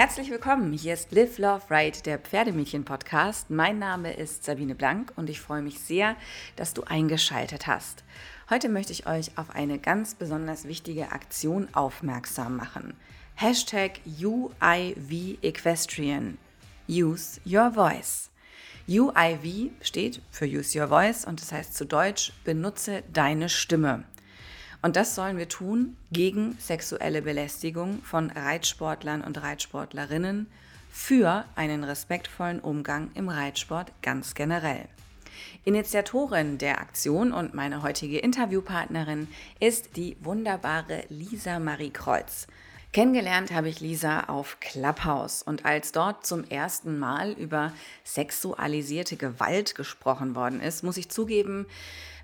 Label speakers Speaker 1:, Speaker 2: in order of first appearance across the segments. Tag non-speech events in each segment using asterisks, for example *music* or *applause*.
Speaker 1: Herzlich willkommen. Hier ist Live, Love, Ride, der Pferdemädchen-Podcast. Mein Name ist Sabine Blank und ich freue mich sehr, dass du eingeschaltet hast. Heute möchte ich euch auf eine ganz besonders wichtige Aktion aufmerksam machen. Hashtag UIV Equestrian. Use Your Voice. UIV steht für Use Your Voice und das heißt zu Deutsch benutze deine Stimme. Und das sollen wir tun gegen sexuelle Belästigung von Reitsportlern und Reitsportlerinnen für einen respektvollen Umgang im Reitsport ganz generell. Initiatorin der Aktion und meine heutige Interviewpartnerin ist die wunderbare Lisa Marie Kreuz. Kennengelernt habe ich Lisa auf Clubhouse und als dort zum ersten Mal über sexualisierte Gewalt gesprochen worden ist, muss ich zugeben,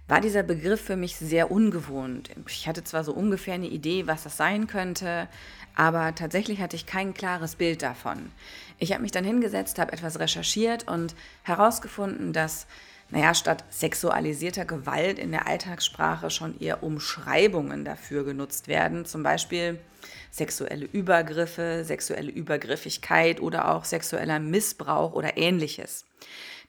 Speaker 1: war dieser Begriff für mich sehr ungewohnt. Ich hatte zwar so ungefähr eine Idee, was das sein könnte, aber tatsächlich hatte ich kein klares Bild davon. Ich habe mich dann hingesetzt, habe etwas recherchiert und herausgefunden, dass, naja, statt sexualisierter Gewalt in der Alltagssprache schon eher Umschreibungen dafür genutzt werden, zum Beispiel sexuelle Übergriffe, sexuelle Übergriffigkeit oder auch sexueller Missbrauch oder ähnliches.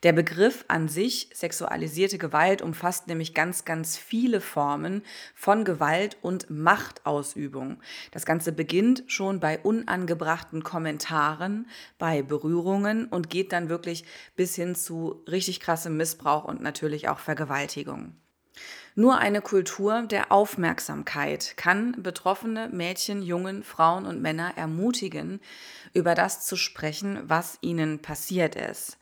Speaker 1: Der Begriff an sich, sexualisierte Gewalt, umfasst nämlich ganz, ganz viele Formen von Gewalt und Machtausübung. Das Ganze beginnt schon bei unangebrachten Kommentaren, bei Berührungen und geht dann wirklich bis hin zu richtig krassem Missbrauch und natürlich auch Vergewaltigung. Nur eine Kultur der Aufmerksamkeit kann betroffene Mädchen, Jungen, Frauen und Männer ermutigen, über das zu sprechen, was ihnen passiert ist.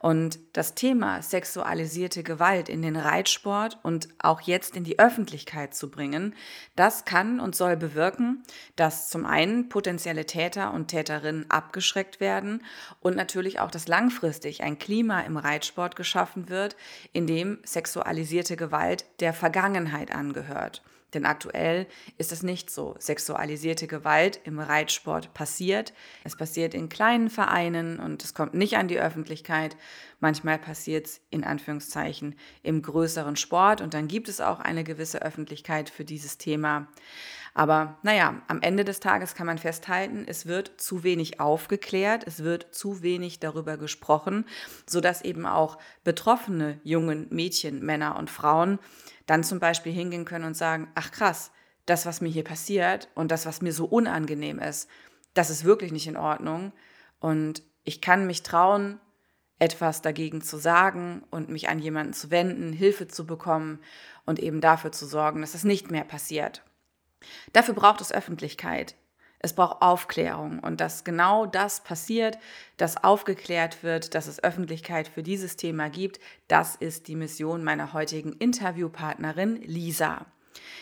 Speaker 1: Und das Thema sexualisierte Gewalt in den Reitsport und auch jetzt in die Öffentlichkeit zu bringen, das kann und soll bewirken, dass zum einen potenzielle Täter und Täterinnen abgeschreckt werden und natürlich auch, dass langfristig ein Klima im Reitsport geschaffen wird, in dem sexualisierte Gewalt der Vergangenheit angehört. Denn aktuell ist es nicht so. Sexualisierte Gewalt im Reitsport passiert. Es passiert in kleinen Vereinen und es kommt nicht an die Öffentlichkeit. Manchmal passiert es in Anführungszeichen im größeren Sport und dann gibt es auch eine gewisse Öffentlichkeit für dieses Thema. Aber naja, am Ende des Tages kann man festhalten, es wird zu wenig aufgeklärt, es wird zu wenig darüber gesprochen, sodass eben auch betroffene jungen Mädchen, Männer und Frauen dann zum Beispiel hingehen können und sagen, ach krass, das, was mir hier passiert und das, was mir so unangenehm ist, das ist wirklich nicht in Ordnung. Und ich kann mich trauen, etwas dagegen zu sagen und mich an jemanden zu wenden, Hilfe zu bekommen und eben dafür zu sorgen, dass es nicht mehr passiert. Dafür braucht es Öffentlichkeit. Es braucht Aufklärung und dass genau das passiert, dass aufgeklärt wird, dass es Öffentlichkeit für dieses Thema gibt, das ist die Mission meiner heutigen Interviewpartnerin Lisa.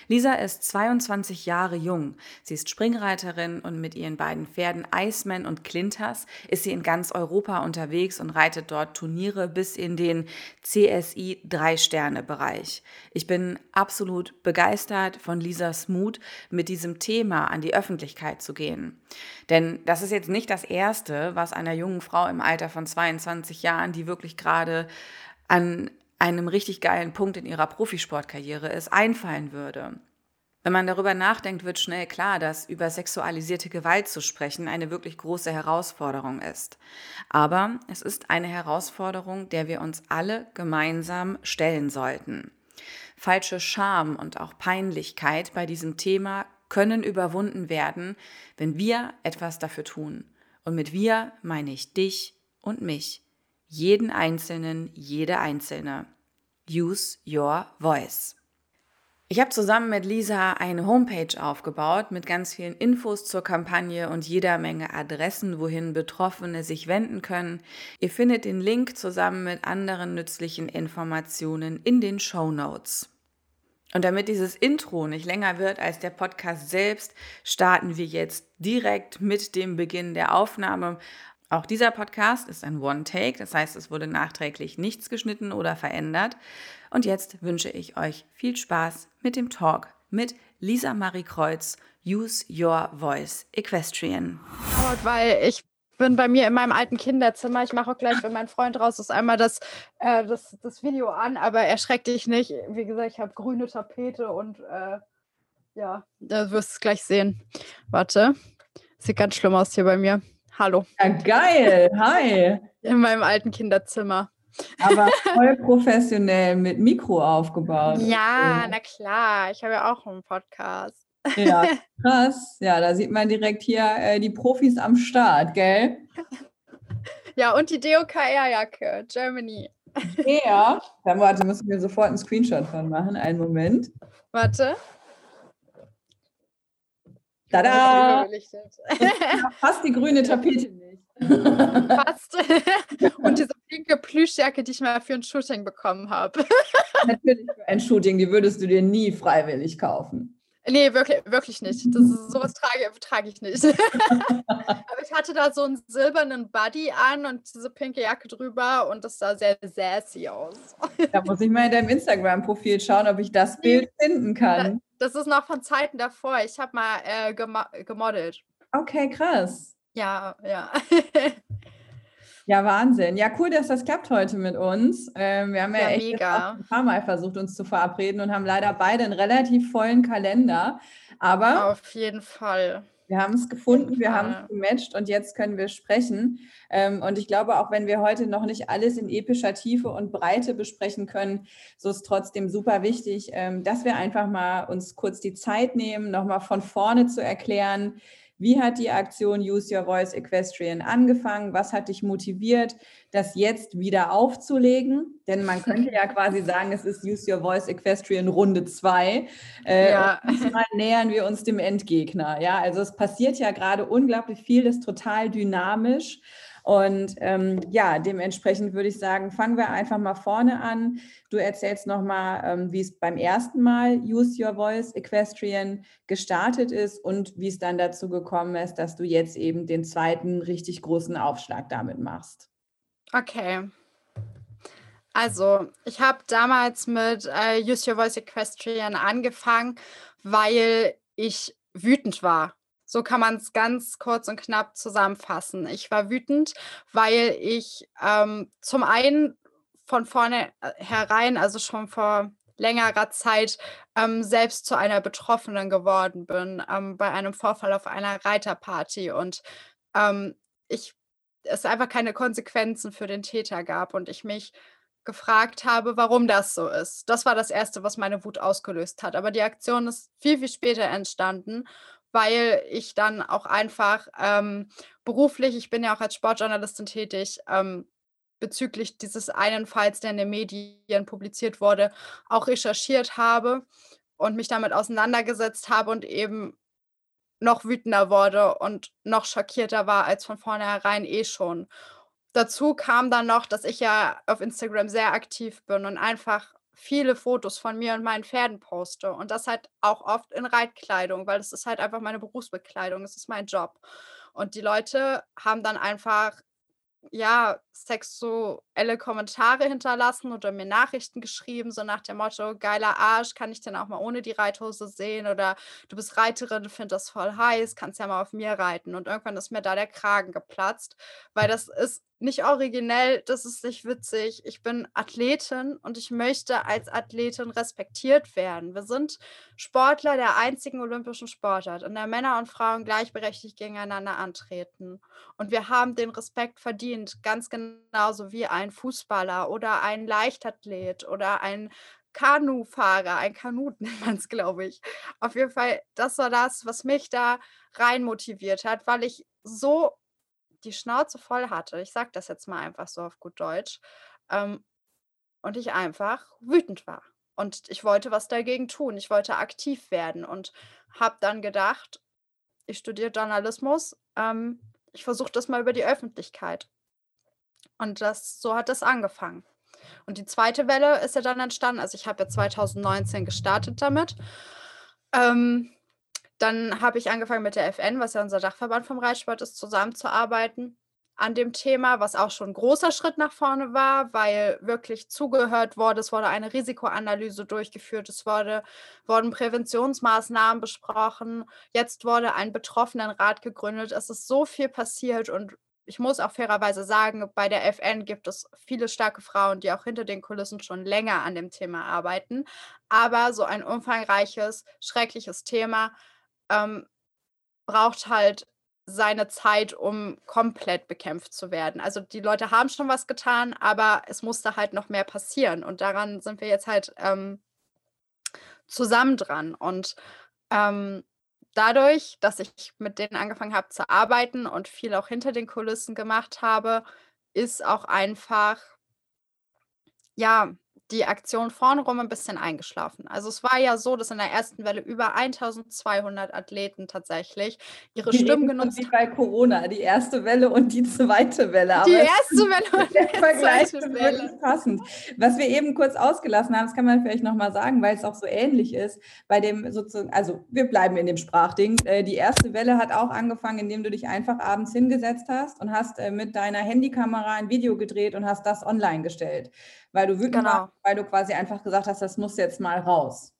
Speaker 1: Lisa ist 22 Jahre jung. Sie ist Springreiterin und mit ihren beiden Pferden Iceman und Clinters ist sie in ganz Europa unterwegs und reitet dort Turniere bis in den CSI 3-Sterne-Bereich. Ich bin absolut begeistert von Lisas Mut, mit diesem Thema an die Öffentlichkeit zu gehen. Denn das ist jetzt nicht das Erste, was einer jungen Frau im Alter von 22 Jahren, die wirklich gerade an einem richtig geilen Punkt in ihrer Profisportkarriere ist, einfallen würde. Wenn man darüber nachdenkt, wird schnell klar, dass über sexualisierte Gewalt zu sprechen eine wirklich große Herausforderung ist. Aber es ist eine Herausforderung, der wir uns alle gemeinsam stellen sollten. Falsche Scham und auch Peinlichkeit bei diesem Thema können überwunden werden, wenn wir etwas dafür tun. Und mit wir meine ich dich und mich jeden Einzelnen, jede Einzelne. Use Your Voice. Ich habe zusammen mit Lisa eine Homepage aufgebaut mit ganz vielen Infos zur Kampagne und jeder Menge Adressen, wohin Betroffene sich wenden können. Ihr findet den Link zusammen mit anderen nützlichen Informationen in den Show Notes. Und damit dieses Intro nicht länger wird als der Podcast selbst, starten wir jetzt direkt mit dem Beginn der Aufnahme auch dieser Podcast ist ein One-Take, das heißt, es wurde nachträglich nichts geschnitten oder verändert. Und jetzt wünsche ich euch viel Spaß mit dem Talk mit Lisa Marie Kreuz, Use Your Voice Equestrian.
Speaker 2: Weil ich bin bei mir in meinem alten Kinderzimmer. Ich mache auch gleich, wenn mein Freund raus ist, einmal das, äh, das, das Video an, aber erschreck dich nicht. Wie gesagt, ich habe grüne Tapete und äh, ja, da wirst du es gleich sehen. Warte, sieht ganz schlimm aus hier bei mir. Hallo.
Speaker 1: Ja, geil. Hi.
Speaker 2: In meinem alten Kinderzimmer.
Speaker 1: Aber voll professionell mit Mikro aufgebaut.
Speaker 2: Ja, na klar. Ich habe ja auch einen Podcast.
Speaker 1: Ja, *laughs* krass. Ja, da sieht man direkt hier äh, die Profis am Start, gell?
Speaker 2: Ja, und die DOKR-Jacke, Germany.
Speaker 1: Ja. Dann warte, müssen wir sofort einen Screenshot von machen. Einen Moment.
Speaker 2: Warte.
Speaker 1: Tada! Fast die grüne Tapete nicht. *laughs*
Speaker 2: Fast. Und diese pinke Plüschjacke, die ich mal für ein Shooting bekommen habe.
Speaker 1: Natürlich für ein Shooting, die würdest du dir nie freiwillig kaufen.
Speaker 2: Nee, wirklich, wirklich nicht. Das ist, sowas trage, trage ich nicht. *laughs* Aber ich hatte da so einen silbernen Buddy an und diese pinke Jacke drüber und das sah sehr sassy aus.
Speaker 1: Da muss ich mal in deinem Instagram-Profil schauen, ob ich das Bild finden kann.
Speaker 2: Das ist noch von Zeiten davor. Ich habe mal äh, gemodelt.
Speaker 1: Okay, krass.
Speaker 2: Ja, ja. *laughs*
Speaker 1: Ja, Wahnsinn. Ja, cool, dass das klappt heute mit uns. Ähm, wir haben ja, ja echt ein paar Mal versucht, uns zu verabreden und haben leider beide einen relativ vollen Kalender. Aber
Speaker 2: auf jeden Fall.
Speaker 1: Wir haben es gefunden, wir haben es gematcht und jetzt können wir sprechen. Ähm, und ich glaube, auch wenn wir heute noch nicht alles in epischer Tiefe und Breite besprechen können, so ist trotzdem super wichtig, ähm, dass wir einfach mal uns kurz die Zeit nehmen, nochmal von vorne zu erklären, wie hat die Aktion Use Your Voice Equestrian angefangen? Was hat dich motiviert, das jetzt wieder aufzulegen? Denn man könnte ja quasi sagen, es ist Use Your Voice Equestrian Runde 2. Äh, ja. Nähern wir uns dem Endgegner. Ja, also es passiert ja gerade unglaublich viel, das ist total dynamisch. Und ähm, ja, dementsprechend würde ich sagen, fangen wir einfach mal vorne an. Du erzählst nochmal, ähm, wie es beim ersten Mal Use Your Voice Equestrian gestartet ist und wie es dann dazu gekommen ist, dass du jetzt eben den zweiten richtig großen Aufschlag damit machst.
Speaker 2: Okay. Also, ich habe damals mit äh, Use Your Voice Equestrian angefangen, weil ich wütend war so kann man es ganz kurz und knapp zusammenfassen. Ich war wütend, weil ich ähm, zum einen von vorne äh, herein, also schon vor längerer Zeit, ähm, selbst zu einer Betroffenen geworden bin ähm, bei einem Vorfall auf einer Reiterparty und ähm, ich es einfach keine Konsequenzen für den Täter gab und ich mich gefragt habe, warum das so ist. Das war das Erste, was meine Wut ausgelöst hat. Aber die Aktion ist viel, viel später entstanden weil ich dann auch einfach ähm, beruflich, ich bin ja auch als Sportjournalistin tätig, ähm, bezüglich dieses einen Falls, der in den Medien publiziert wurde, auch recherchiert habe und mich damit auseinandergesetzt habe und eben noch wütender wurde und noch schockierter war als von vornherein eh schon. Dazu kam dann noch, dass ich ja auf Instagram sehr aktiv bin und einfach viele Fotos von mir und meinen Pferden poste und das halt auch oft in Reitkleidung, weil das ist halt einfach meine Berufsbekleidung, das ist mein Job. Und die Leute haben dann einfach ja, sexuelle Kommentare hinterlassen oder mir Nachrichten geschrieben, so nach dem Motto, geiler Arsch, kann ich denn auch mal ohne die Reithose sehen? Oder du bist Reiterin, find das voll heiß, kannst ja mal auf mir reiten. Und irgendwann ist mir da der Kragen geplatzt, weil das ist nicht originell, das ist nicht witzig. Ich bin Athletin und ich möchte als Athletin respektiert werden. Wir sind Sportler der einzigen olympischen Sportart, in der Männer und Frauen gleichberechtigt gegeneinander antreten. Und wir haben den Respekt verdient, ganz genauso wie ein Fußballer oder ein Leichtathlet oder ein Kanufahrer, ein Kanut *laughs* nennt man es, glaube ich. Auf jeden Fall, das war das, was mich da rein motiviert hat, weil ich so die Schnauze voll hatte. Ich sage das jetzt mal einfach so auf gut Deutsch. Ähm, und ich einfach wütend war. Und ich wollte was dagegen tun. Ich wollte aktiv werden und habe dann gedacht, ich studiere Journalismus. Ähm, ich versuche das mal über die Öffentlichkeit. Und das, so hat das angefangen. Und die zweite Welle ist ja dann entstanden. Also ich habe ja 2019 gestartet damit. Ähm, dann habe ich angefangen mit der FN, was ja unser Dachverband vom Reitsport ist, zusammenzuarbeiten an dem Thema, was auch schon ein großer Schritt nach vorne war, weil wirklich zugehört wurde, es wurde eine Risikoanalyse durchgeführt, es wurde, wurden Präventionsmaßnahmen besprochen, jetzt wurde ein Betroffenenrat gegründet, es ist so viel passiert und ich muss auch fairerweise sagen, bei der FN gibt es viele starke Frauen, die auch hinter den Kulissen schon länger an dem Thema arbeiten. Aber so ein umfangreiches, schreckliches Thema ähm, braucht halt seine Zeit, um komplett bekämpft zu werden. Also die Leute haben schon was getan, aber es musste halt noch mehr passieren. Und daran sind wir jetzt halt ähm, zusammen dran. Und ähm, dadurch, dass ich mit denen angefangen habe zu arbeiten und viel auch hinter den Kulissen gemacht habe, ist auch einfach, ja, die Aktion vorn rum ein bisschen eingeschlafen. Also es war ja so, dass in der ersten Welle über 1200 Athleten tatsächlich ihre
Speaker 1: Die
Speaker 2: Stimmen genutzt
Speaker 1: wie bei Corona, die erste Welle und die zweite Welle.
Speaker 2: Die
Speaker 1: Aber es
Speaker 2: erste Welle und
Speaker 1: der
Speaker 2: die
Speaker 1: Vergleich
Speaker 2: zweite
Speaker 1: ist
Speaker 2: Welle.
Speaker 1: wirklich passend. Was wir eben kurz ausgelassen haben, das kann man vielleicht nochmal sagen, weil es auch so ähnlich ist, bei dem sozusagen, also wir bleiben in dem Sprachding. Äh, Die erste Welle hat auch angefangen, indem du dich einfach abends hingesetzt hast und hast äh, mit deiner Handykamera ein Video gedreht und hast das online gestellt, weil du wütend
Speaker 2: Genau.
Speaker 1: warst, weil du quasi einfach gesagt hast, das muss jetzt mal raus.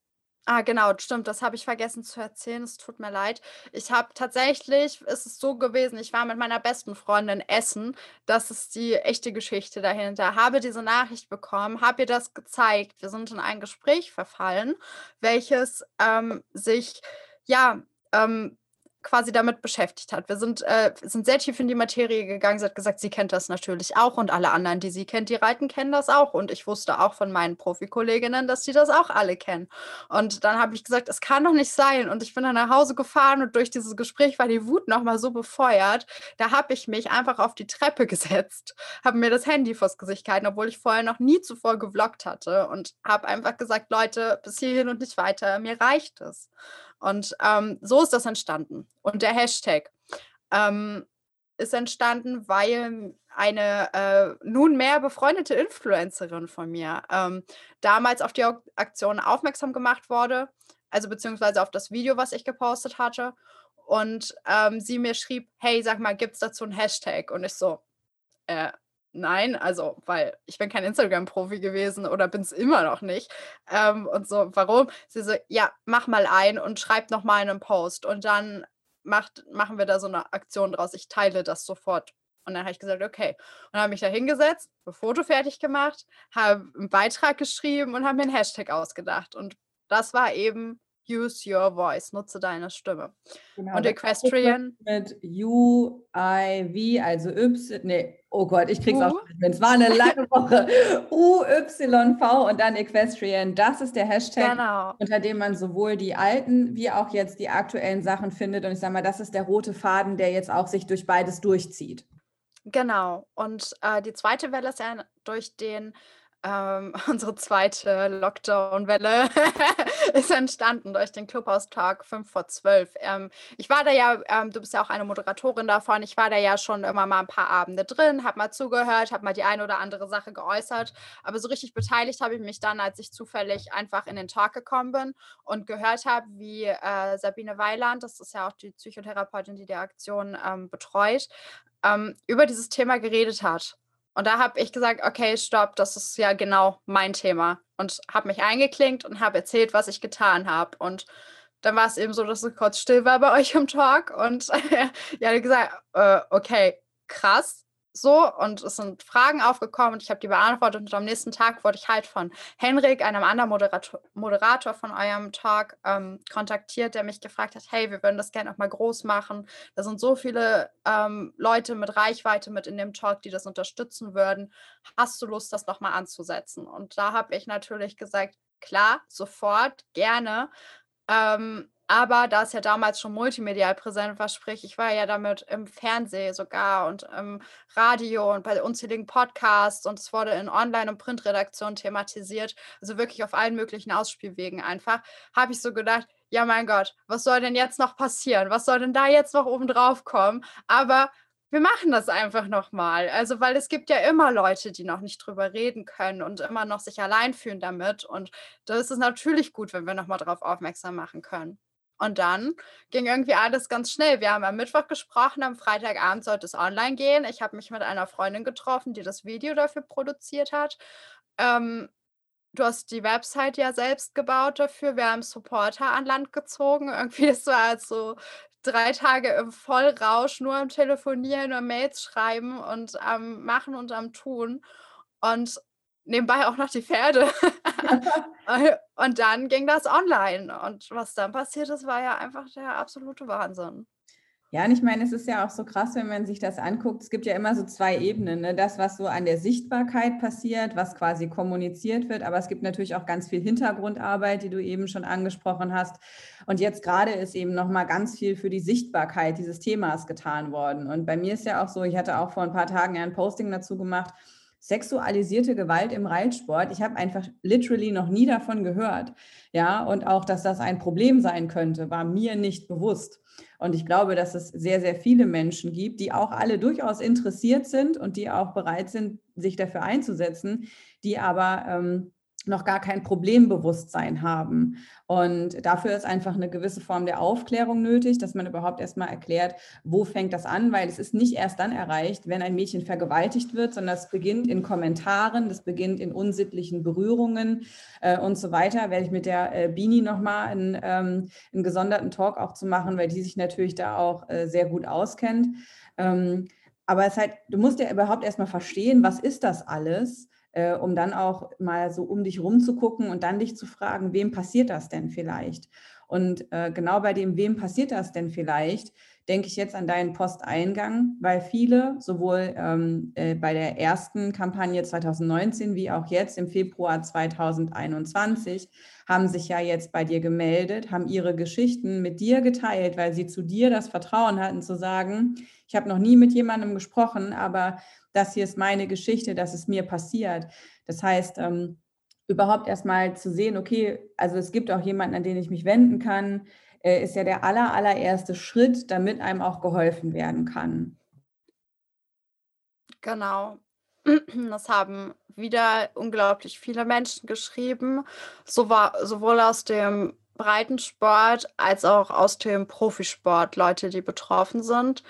Speaker 2: Ah, genau, stimmt, das habe ich vergessen zu erzählen. Es tut mir leid. Ich habe tatsächlich, ist es so gewesen, ich war mit meiner besten Freundin essen. Das ist die echte Geschichte dahinter. Habe diese Nachricht bekommen, habe ihr das gezeigt. Wir sind in ein Gespräch verfallen, welches ähm, sich ja ähm, quasi damit beschäftigt hat. Wir sind, äh, sind sehr tief in die Materie gegangen. Sie hat gesagt, sie kennt das natürlich auch und alle anderen, die sie kennt, die reiten, kennen das auch. Und ich wusste auch von meinen Profikolleginnen, dass die das auch alle kennen. Und dann habe ich gesagt, es kann doch nicht sein. Und ich bin dann nach Hause gefahren und durch dieses Gespräch war die Wut nochmal so befeuert. Da habe ich mich einfach auf die Treppe *laughs* gesetzt, habe mir das Handy vors Gesicht gehalten, obwohl ich vorher noch nie zuvor gevloggt hatte und habe einfach gesagt, Leute, bis hierhin und nicht weiter, mir reicht es. Und ähm, so ist das entstanden. Und der Hashtag ähm, ist entstanden, weil eine äh, nunmehr befreundete Influencerin von mir ähm, damals auf die Aktion aufmerksam gemacht wurde, also beziehungsweise auf das Video, was ich gepostet hatte. Und ähm, sie mir schrieb, hey, sag mal, gibt es dazu einen Hashtag? Und ich so, äh, nein, also, weil ich bin kein Instagram-Profi gewesen oder bin es immer noch nicht. Ähm, und so, warum? Sie so, ja, mach mal ein und schreib noch mal einen Post. Und dann macht, machen wir da so eine Aktion draus. Ich teile das sofort. Und dann habe ich gesagt, okay. Und habe mich da hingesetzt, ein Foto fertig gemacht, habe einen Beitrag geschrieben und habe mir einen Hashtag ausgedacht. Und das war eben Use Your Voice, nutze deine Stimme.
Speaker 1: Genau,
Speaker 2: Und Equestrian,
Speaker 1: mit U-I-V, also Y, nee, oh Gott, ich krieg's auch
Speaker 2: U?
Speaker 1: schon nicht mehr. Es war eine lange Woche. *laughs* U-Y-V und dann Equestrian, das ist der Hashtag,
Speaker 2: genau.
Speaker 1: unter dem man sowohl die alten wie auch jetzt die aktuellen Sachen findet. Und ich sage mal, das ist der rote Faden, der jetzt auch sich durch beides durchzieht.
Speaker 2: Genau. Und äh, die zweite Welle ist ja durch den, ähm, *laughs* unsere zweite Lockdown-Welle *laughs* ist entstanden durch den Clubhouse-Tag 5 vor 12. Ähm, ich war da ja, ähm, du bist ja auch eine Moderatorin davon, ich war da ja schon immer mal ein paar Abende drin, habe mal zugehört, habe mal die eine oder andere Sache geäußert, aber so richtig beteiligt habe ich mich dann, als ich zufällig einfach in den Talk gekommen bin und gehört habe, wie äh, Sabine Weiland, das ist ja auch die Psychotherapeutin, die die Aktion ähm, betreut, ähm, über dieses Thema geredet hat. Und da habe ich gesagt, okay, stopp, das ist ja genau mein Thema. Und habe mich eingeklinkt und habe erzählt, was ich getan habe. Und dann war es eben so, dass es kurz still war bei *laughs* euch im Talk. Und *laughs* ja, gesagt, äh, okay, krass. So, und es sind Fragen aufgekommen und ich habe die beantwortet. Und am nächsten Tag wurde ich halt von Henrik, einem anderen Moderator, Moderator von eurem Talk, ähm, kontaktiert, der mich gefragt hat: Hey, wir würden das gerne auch mal groß machen. Da sind so viele ähm, Leute mit Reichweite mit in dem Talk, die das unterstützen würden. Hast du Lust, das nochmal anzusetzen? Und da habe ich natürlich gesagt: Klar, sofort, gerne. Ähm, aber da es ja damals schon multimedial präsent war, sprich, ich war ja damit im Fernsehen sogar und im Radio und bei unzähligen Podcasts und es wurde in Online- und Printredaktionen thematisiert, also wirklich auf allen möglichen Ausspielwegen einfach, habe ich so gedacht, ja mein Gott, was soll denn jetzt noch passieren? Was soll denn da jetzt noch oben drauf kommen? Aber wir machen das einfach nochmal. Also, weil es gibt ja immer Leute, die noch nicht drüber reden können und immer noch sich allein fühlen damit. Und da ist es natürlich gut, wenn wir nochmal darauf aufmerksam machen können. Und dann ging irgendwie alles ganz schnell. Wir haben am Mittwoch gesprochen, am Freitagabend sollte es online gehen. Ich habe mich mit einer Freundin getroffen, die das Video dafür produziert hat. Ähm, du hast die Website ja selbst gebaut dafür. Wir haben Supporter an Land gezogen. *laughs* Irgendwie, das war also drei Tage im Vollrausch, nur am Telefonieren, nur Mails schreiben und am Machen und am Tun. Und nebenbei auch noch die Pferde. *laughs* *laughs* und dann ging das online. Und was dann passiert ist, war ja einfach der absolute Wahnsinn.
Speaker 1: Ja, und ich meine, es ist ja auch so krass, wenn man sich das anguckt. Es gibt ja immer so zwei Ebenen. Ne? Das, was so an der Sichtbarkeit passiert, was quasi kommuniziert wird, aber es gibt natürlich auch ganz viel Hintergrundarbeit, die du eben schon angesprochen hast. Und jetzt gerade ist eben noch mal ganz viel für die Sichtbarkeit dieses Themas getan worden. Und bei mir ist ja auch so, ich hatte auch vor ein paar Tagen ein Posting dazu gemacht, sexualisierte Gewalt im Reitsport. Ich habe einfach literally noch nie davon gehört. Ja, und auch, dass das ein Problem sein könnte, war mir nicht bewusst. Und ich glaube, dass es sehr, sehr viele Menschen gibt, die auch alle durchaus interessiert sind und die auch bereit sind, sich dafür einzusetzen, die aber ähm, noch gar kein Problembewusstsein haben. Und dafür ist einfach eine gewisse Form der Aufklärung nötig, dass man überhaupt erstmal erklärt, wo fängt das an, weil es ist nicht erst dann erreicht, wenn ein Mädchen vergewaltigt wird, sondern es beginnt in Kommentaren, das beginnt in unsittlichen Berührungen äh, und so weiter. Werde ich mit der äh, Bini nochmal einen, ähm, einen gesonderten Talk auch zu machen, weil die sich natürlich da auch äh, sehr gut auskennt. Ähm, aber es halt, du musst ja überhaupt erstmal verstehen, was ist das alles? Äh, um dann auch mal so um dich rum zu gucken und dann dich zu fragen, wem passiert das denn vielleicht? Und äh, genau bei dem, wem passiert das denn vielleicht, denke ich jetzt an deinen Posteingang, weil viele sowohl ähm, äh, bei der ersten Kampagne 2019 wie auch jetzt im Februar 2021 haben sich ja jetzt bei dir gemeldet, haben ihre Geschichten mit dir geteilt, weil sie zu dir das Vertrauen hatten zu sagen, ich habe noch nie mit jemandem gesprochen, aber das hier ist meine Geschichte, das ist mir passiert. Das heißt, ähm, überhaupt erstmal zu sehen, okay, also es gibt auch jemanden, an den ich mich wenden kann, äh, ist ja der aller, allererste Schritt, damit einem auch geholfen werden kann.
Speaker 2: Genau. *clears throat* Das haben wieder unglaublich viele Menschen geschrieben, sowohl aus dem Breitensport als auch aus dem Profisport, Leute, die betroffen sind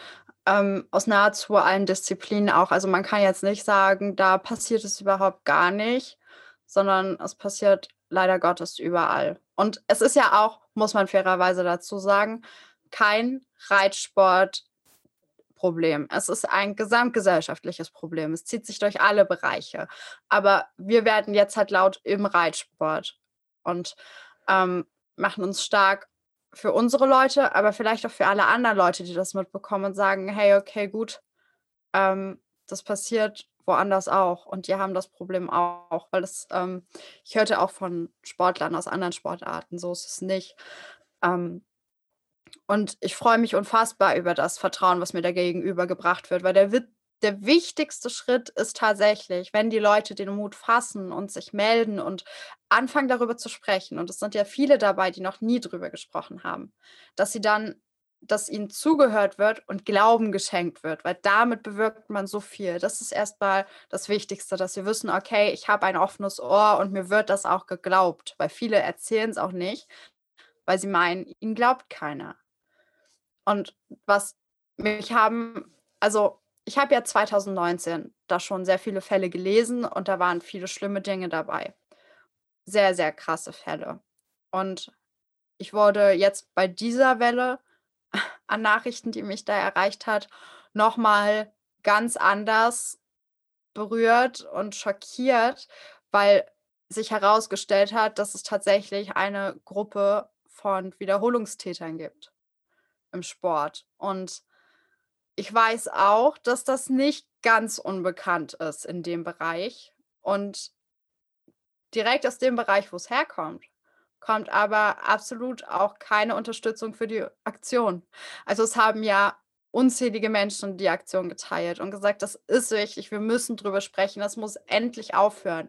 Speaker 2: ähm, aus nahezu allen Disziplinen auch. Also man kann jetzt nicht sagen, da passiert es überhaupt gar nicht, sondern es passiert leider Gottes überall. Und es ist ja auch, muss man fairerweise dazu sagen, kein Reitsportproblem. Es ist ein gesamtgesellschaftliches Problem. Es zieht sich durch alle Bereiche. Aber wir werden jetzt halt laut im Reitsport und ähm, machen uns stark für unsere Leute, aber vielleicht auch für alle anderen Leute, die das mitbekommen und sagen, hey, okay, gut, ähm, das passiert woanders auch und die haben das Problem auch, weil es, ähm, ich hörte auch von Sportlern aus anderen Sportarten, so ist es nicht. Ähm, und ich freue mich unfassbar über das Vertrauen, was mir da gegenüber gebracht wird, weil der, der wichtigste Schritt ist tatsächlich, wenn die Leute den Mut fassen und sich melden und anfangen darüber zu sprechen, und es sind ja viele dabei, die noch nie darüber gesprochen haben, dass sie dann, dass ihnen zugehört wird und Glauben geschenkt wird, weil damit bewirkt man so viel. Das ist erstmal das Wichtigste, dass sie wissen, okay, ich habe ein offenes Ohr und mir wird das auch geglaubt, weil viele erzählen es auch nicht, weil sie meinen, ihnen glaubt keiner. Und was mich haben, also ich habe ja 2019 da schon sehr viele Fälle gelesen und da waren viele schlimme Dinge dabei. Sehr, sehr krasse Fälle. Und ich wurde jetzt bei dieser Welle an Nachrichten, die mich da erreicht hat, nochmal ganz anders berührt und schockiert, weil sich herausgestellt hat, dass es tatsächlich eine Gruppe von Wiederholungstätern gibt im Sport. Und ich weiß auch, dass das nicht ganz unbekannt ist in dem Bereich. Und direkt aus dem Bereich, wo es herkommt, kommt aber absolut auch keine Unterstützung für die Aktion. Also es haben ja unzählige Menschen die Aktion geteilt und gesagt, das ist wichtig, wir müssen drüber sprechen, das muss endlich aufhören.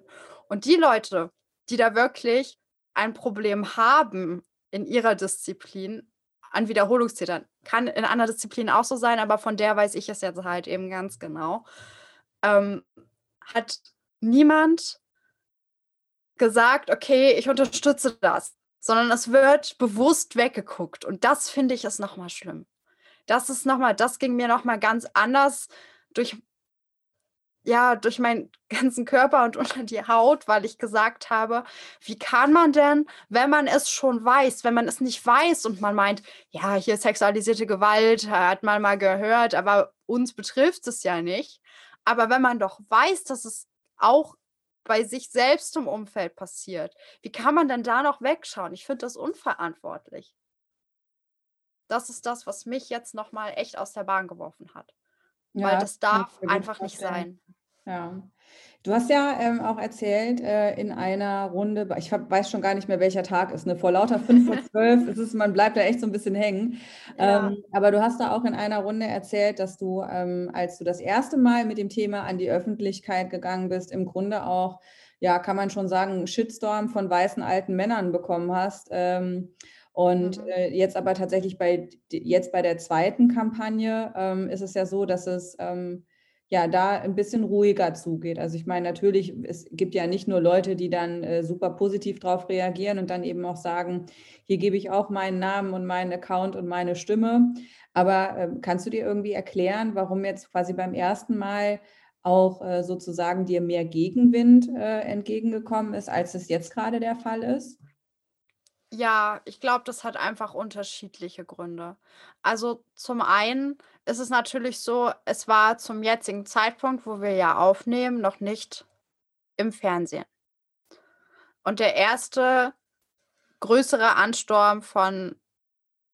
Speaker 2: Und die Leute, die da wirklich ein Problem haben in ihrer Disziplin, an Wiederholungstätern. Kann in anderen Disziplinen auch so sein, aber von der weiß ich es jetzt halt eben ganz genau. Ähm, hat niemand gesagt, okay, ich unterstütze das, sondern es wird bewusst weggeguckt. Und das finde ich ist nochmal schlimm. Das ist nochmal, das ging mir nochmal ganz anders durch ja, durch meinen *laughs* ganzen Körper und unter die Haut, weil ich gesagt habe, wie kann man denn, wenn man es schon weiß, wenn man es nicht weiß und man meint, ja, hier sexualisierte Gewalt, hat man mal gehört, aber uns betrifft es ja nicht. Aber wenn man doch weiß, dass es auch bei sich selbst im Umfeld passiert, wie kann man denn da noch wegschauen? Ich finde das unverantwortlich. das ist das, was mich jetzt nochmal echt aus der Bahn geworfen hat. Ja, Weil das darf einfach nicht sein.
Speaker 1: Ja. Du hast ja ähm, auch erzählt äh, in einer Runde, ich hab, weiß schon gar nicht mehr, welcher Tag ist, ne? vor lauter 5 vor *laughs* 12 ist es, man bleibt da echt so ein bisschen hängen. Ja. Ähm, aber du hast da auch in einer Runde erzählt, dass du, ähm, als du das erste Mal mit dem Thema an die Öffentlichkeit gegangen bist, im Grunde auch, ja, kann man schon sagen, einen Shitstorm von weißen alten Männern bekommen hast. Ähm, und mhm. äh, jetzt aber tatsächlich bei, jetzt bei der zweiten Kampagne ähm, ist es ja so, dass es ähm, ja da ein bisschen ruhiger zugeht. Also ich meine, natürlich, es gibt ja nicht nur Leute, die dann äh, super positiv darauf reagieren und dann eben auch sagen, hier gebe ich auch meinen Namen und meinen Account und meine Stimme. Aber äh, kannst du dir irgendwie erklären, warum jetzt quasi beim ersten Mal auch äh, sozusagen dir mehr Gegenwind äh, entgegengekommen ist, als es jetzt gerade der Fall ist?
Speaker 2: Ja, ich glaube, das hat einfach unterschiedliche Gründe. Also zum einen ist es natürlich so, es war zum jetzigen Zeitpunkt, wo wir ja aufnehmen, noch nicht im Fernsehen. Und der erste größere Ansturm von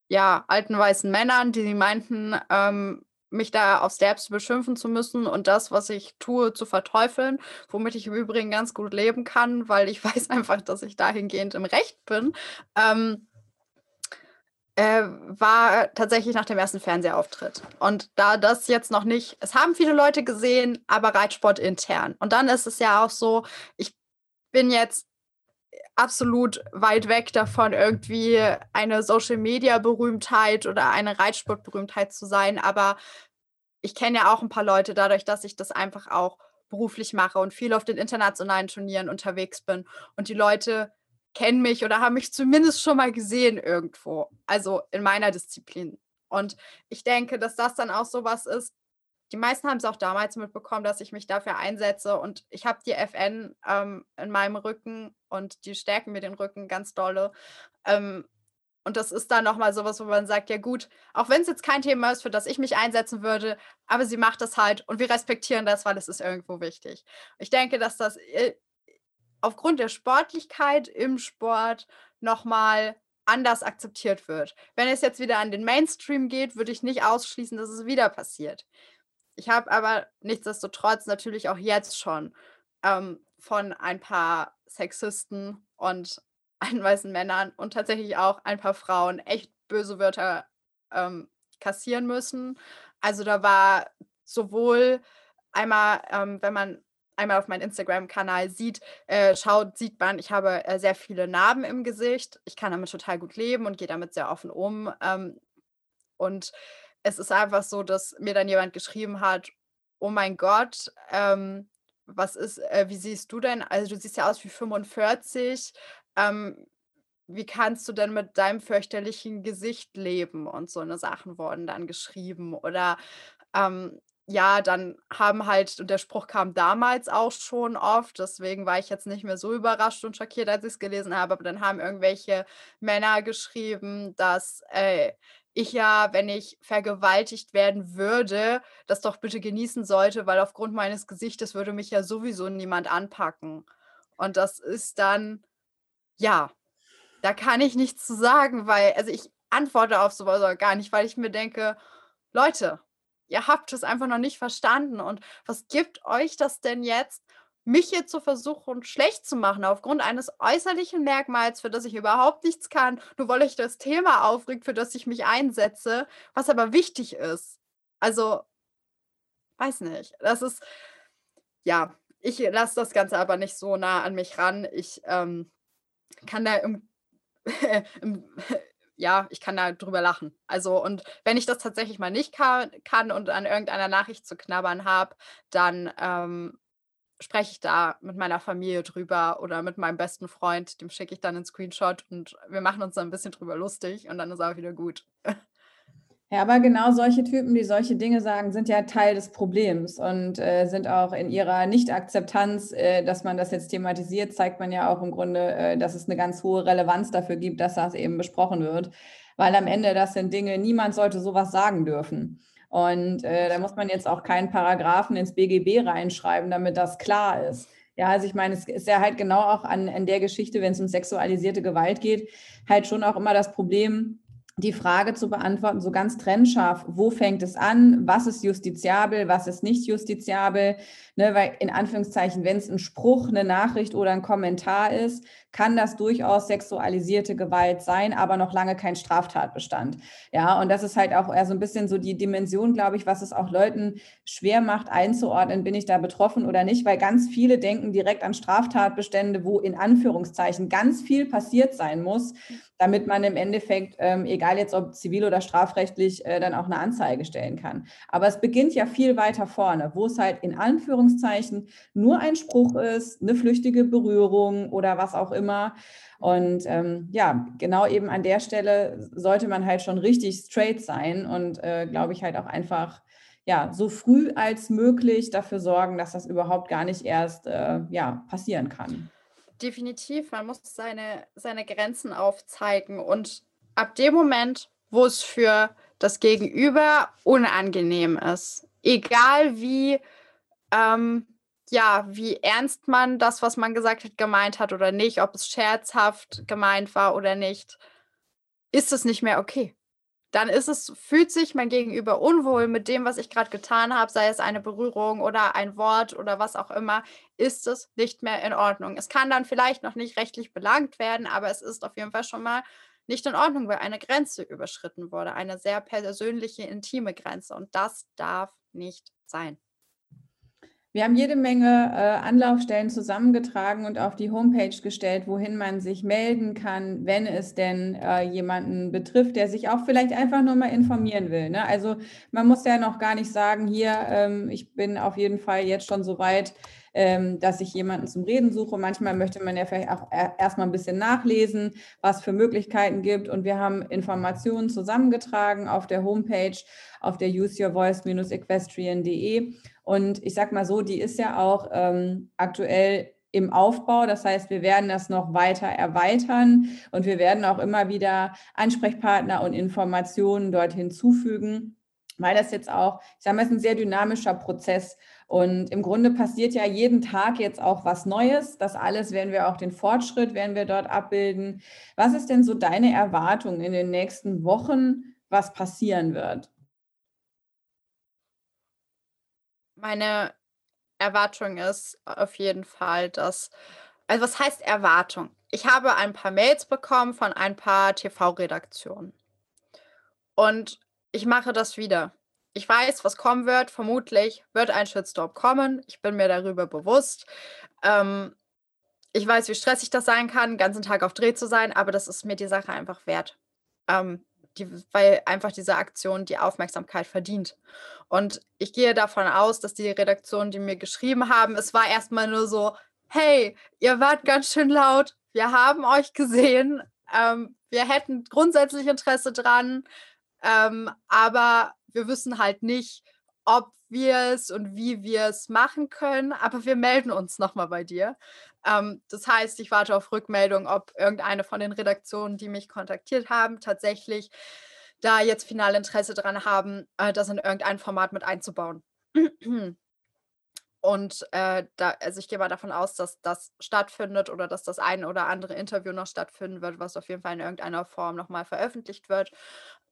Speaker 2: ja, alten weißen Männern, die sie meinten, ähm, mich da aufs Derbste beschimpfen zu müssen und das, was ich tue, zu verteufeln, womit ich im Übrigen ganz gut leben kann, weil ich *laughs* weiß einfach, dass ich dahingehend im Recht bin, ähm, äh, war tatsächlich nach dem ersten Fernsehauftritt. Und da das jetzt noch nicht, es haben viele Leute gesehen, aber Reitsport intern. Und dann ist es ja auch so, ich bin jetzt absolut weit weg davon, irgendwie eine Social-Media-Berühmtheit oder eine Reitsport-Berühmtheit zu sein. Aber ich kenne ja auch ein paar Leute dadurch, dass ich das einfach auch beruflich mache und viel auf den internationalen Turnieren unterwegs bin. Und die Leute kennen mich oder haben mich zumindest schon mal gesehen irgendwo. Also in meiner Disziplin. Und ich denke, dass das dann auch sowas ist, die meisten haben es auch damals mitbekommen, dass ich mich dafür einsetze und ich habe die FN ähm, in meinem Rücken und die stärken mir den Rücken ganz dolle. Ähm, und das ist dann nochmal sowas, wo man sagt, ja gut, auch wenn es jetzt kein Thema ist, für das ich mich einsetzen würde, aber sie macht das halt und wir respektieren das, weil es ist irgendwo wichtig. Ich denke, dass das äh, aufgrund der Sportlichkeit im Sport nochmal anders akzeptiert wird. Wenn es jetzt wieder an den Mainstream geht, würde ich nicht ausschließen, dass es wieder passiert. Ich habe aber nichtsdestotrotz natürlich auch jetzt schon ähm, von ein paar Sexisten und *laughs* weißen Männern und tatsächlich auch ein paar Frauen echt böse Wörter ähm, kassieren müssen. Also da war sowohl einmal, ähm, wenn man einmal auf meinen Instagram-Kanal sieht, äh, schaut, sieht man, ich habe äh, sehr viele Narben im Gesicht. Ich kann damit total gut leben und gehe damit sehr offen um. Ähm, und es ist einfach so, dass mir dann jemand geschrieben hat, oh mein Gott, ähm, was ist, äh, wie siehst du denn? Also du siehst ja aus wie 45. Ähm, wie kannst du denn mit deinem fürchterlichen Gesicht leben? Und so eine Sachen wurden dann geschrieben. Oder ähm, ja, dann haben halt, und der Spruch kam damals auch schon oft, deswegen war ich jetzt nicht mehr so überrascht und schockiert, als ich es gelesen habe, aber dann haben irgendwelche Männer geschrieben, dass äh, ich ja, wenn ich vergewaltigt werden würde, das doch bitte genießen sollte, weil aufgrund meines Gesichtes würde mich ja sowieso niemand anpacken. Und das ist dann, ja, da kann ich nichts zu sagen, weil, also ich antworte auf sowas gar nicht, weil ich mir denke, Leute, ihr habt es einfach noch nicht verstanden. Und was gibt euch das denn jetzt, mich hier zu versuchen, schlecht zu machen, aufgrund eines äußerlichen Merkmals, für das ich überhaupt nichts kann, nur weil ich das Thema aufregt, für das ich mich einsetze, was aber wichtig ist. Also, weiß nicht. Das ist, ja, ich lasse das Ganze aber nicht so nah an mich ran. Ich ähm, kann da im, *laughs* im ja, ich kann da drüber lachen. Also, und wenn ich das tatsächlich mal nicht kann, kann und an irgendeiner Nachricht zu knabbern habe, dann ähm, spreche ich da mit meiner Familie drüber oder mit meinem besten Freund, dem schicke ich dann einen Screenshot und wir machen uns dann ein bisschen drüber lustig und dann ist auch wieder gut.
Speaker 1: Ja, aber genau solche Typen, die solche Dinge sagen, sind ja Teil des Problems und äh, sind auch in ihrer Nicht-Akzeptanz, äh, dass man das jetzt thematisiert, zeigt man ja auch im Grunde, äh, dass es eine ganz hohe Relevanz dafür gibt, dass das eben besprochen wird. Weil am Ende, das sind Dinge, niemand sollte sowas sagen dürfen. Und äh, da muss man jetzt auch keinen Paragraphen ins BGB reinschreiben, damit das klar ist. Ja, also ich meine, es ist ja halt genau auch an, an der Geschichte, wenn es um sexualisierte Gewalt geht, halt schon auch immer das Problem, die Frage zu beantworten, so ganz trennscharf, wo fängt es an, was ist justiziabel, was ist nicht justiziabel, ne, weil in Anführungszeichen, wenn es ein Spruch, eine Nachricht oder ein Kommentar ist, kann das durchaus sexualisierte Gewalt sein, aber noch lange kein Straftatbestand. Ja, und das ist halt auch eher so ein bisschen so die Dimension, glaube ich, was es auch Leuten schwer macht einzuordnen, bin ich da betroffen oder nicht, weil ganz viele denken direkt an Straftatbestände, wo in Anführungszeichen ganz viel passiert sein muss, damit man im Endeffekt, ähm, egal jetzt ob zivil oder strafrechtlich, äh, dann auch eine Anzeige stellen kann. Aber es beginnt ja viel weiter vorne, wo es halt in Anführungszeichen nur ein Spruch ist, eine flüchtige Berührung oder was auch immer. Und ähm, ja, genau eben an der Stelle sollte man halt schon richtig straight sein und äh, glaube ich halt auch einfach ja, so früh als möglich dafür sorgen, dass das überhaupt gar nicht erst äh, ja, passieren kann
Speaker 2: definitiv, man muss seine, seine Grenzen aufzeigen und ab dem Moment, wo es für das Gegenüber unangenehm ist, egal wie, ähm, ja, wie ernst man das, was man gesagt hat, gemeint hat oder nicht, ob es scherzhaft gemeint war oder nicht, ist es nicht mehr okay dann ist es, fühlt sich mein Gegenüber unwohl mit dem, was ich gerade getan habe, sei es eine Berührung oder ein Wort oder was auch immer, ist es nicht mehr in Ordnung. Es kann dann vielleicht noch nicht rechtlich belangt werden, aber es ist auf jeden Fall schon mal nicht in Ordnung, weil eine Grenze überschritten wurde, eine sehr persönliche, intime Grenze. Und das darf nicht sein.
Speaker 1: Wir haben jede Menge äh, Anlaufstellen zusammengetragen und auf die Homepage gestellt, wohin man sich melden kann, wenn es denn äh, jemanden betrifft, der sich auch vielleicht einfach nur mal informieren will. Ne? Also man muss ja noch gar nicht sagen, hier, ähm, ich bin auf jeden Fall jetzt schon so weit, dass ich jemanden zum Reden suche. Manchmal möchte man ja vielleicht auch erstmal ein bisschen nachlesen, was für Möglichkeiten gibt. Und wir haben Informationen zusammengetragen auf der Homepage, auf der useyourvoice-equestrian.de. Und ich sag mal so, die ist ja auch ähm, aktuell im Aufbau. Das heißt, wir werden das noch weiter erweitern und wir werden auch immer wieder Ansprechpartner und Informationen dort hinzufügen, weil das jetzt auch, ich sage mal, ist ein sehr dynamischer Prozess. Und im Grunde passiert ja jeden Tag jetzt auch was Neues. Das alles werden wir auch den Fortschritt, werden wir dort abbilden. Was ist denn so deine Erwartung in den nächsten Wochen, was passieren wird?
Speaker 2: Meine Erwartung ist auf jeden Fall, dass, also was heißt Erwartung? Ich habe ein paar Mails bekommen von ein paar TV-Redaktionen. Und ich mache das wieder. Ich weiß, was kommen wird. Vermutlich wird ein Shitstorm kommen. Ich bin mir darüber bewusst. Ähm, ich weiß, wie stressig das sein kann, den ganzen Tag auf Dreh zu sein, aber das ist mir die Sache einfach wert. Ähm, die, weil einfach diese Aktion die Aufmerksamkeit verdient. Und ich gehe davon aus, dass die Redaktionen, die mir geschrieben haben, es war erstmal nur so, hey, ihr wart ganz schön laut, wir haben euch gesehen, ähm, wir hätten grundsätzlich Interesse dran, ähm, aber wir wissen halt nicht, ob wir es und wie wir es machen können, aber wir melden uns nochmal bei dir. Ähm, das heißt, ich warte auf Rückmeldung, ob irgendeine von den Redaktionen, die mich kontaktiert haben, tatsächlich da jetzt final Interesse daran haben, äh, das in irgendein Format mit einzubauen. *clears throat* Und äh, da, also ich gehe mal davon aus, dass das stattfindet oder dass das eine oder andere Interview noch stattfinden wird, was auf jeden Fall in irgendeiner Form nochmal veröffentlicht wird.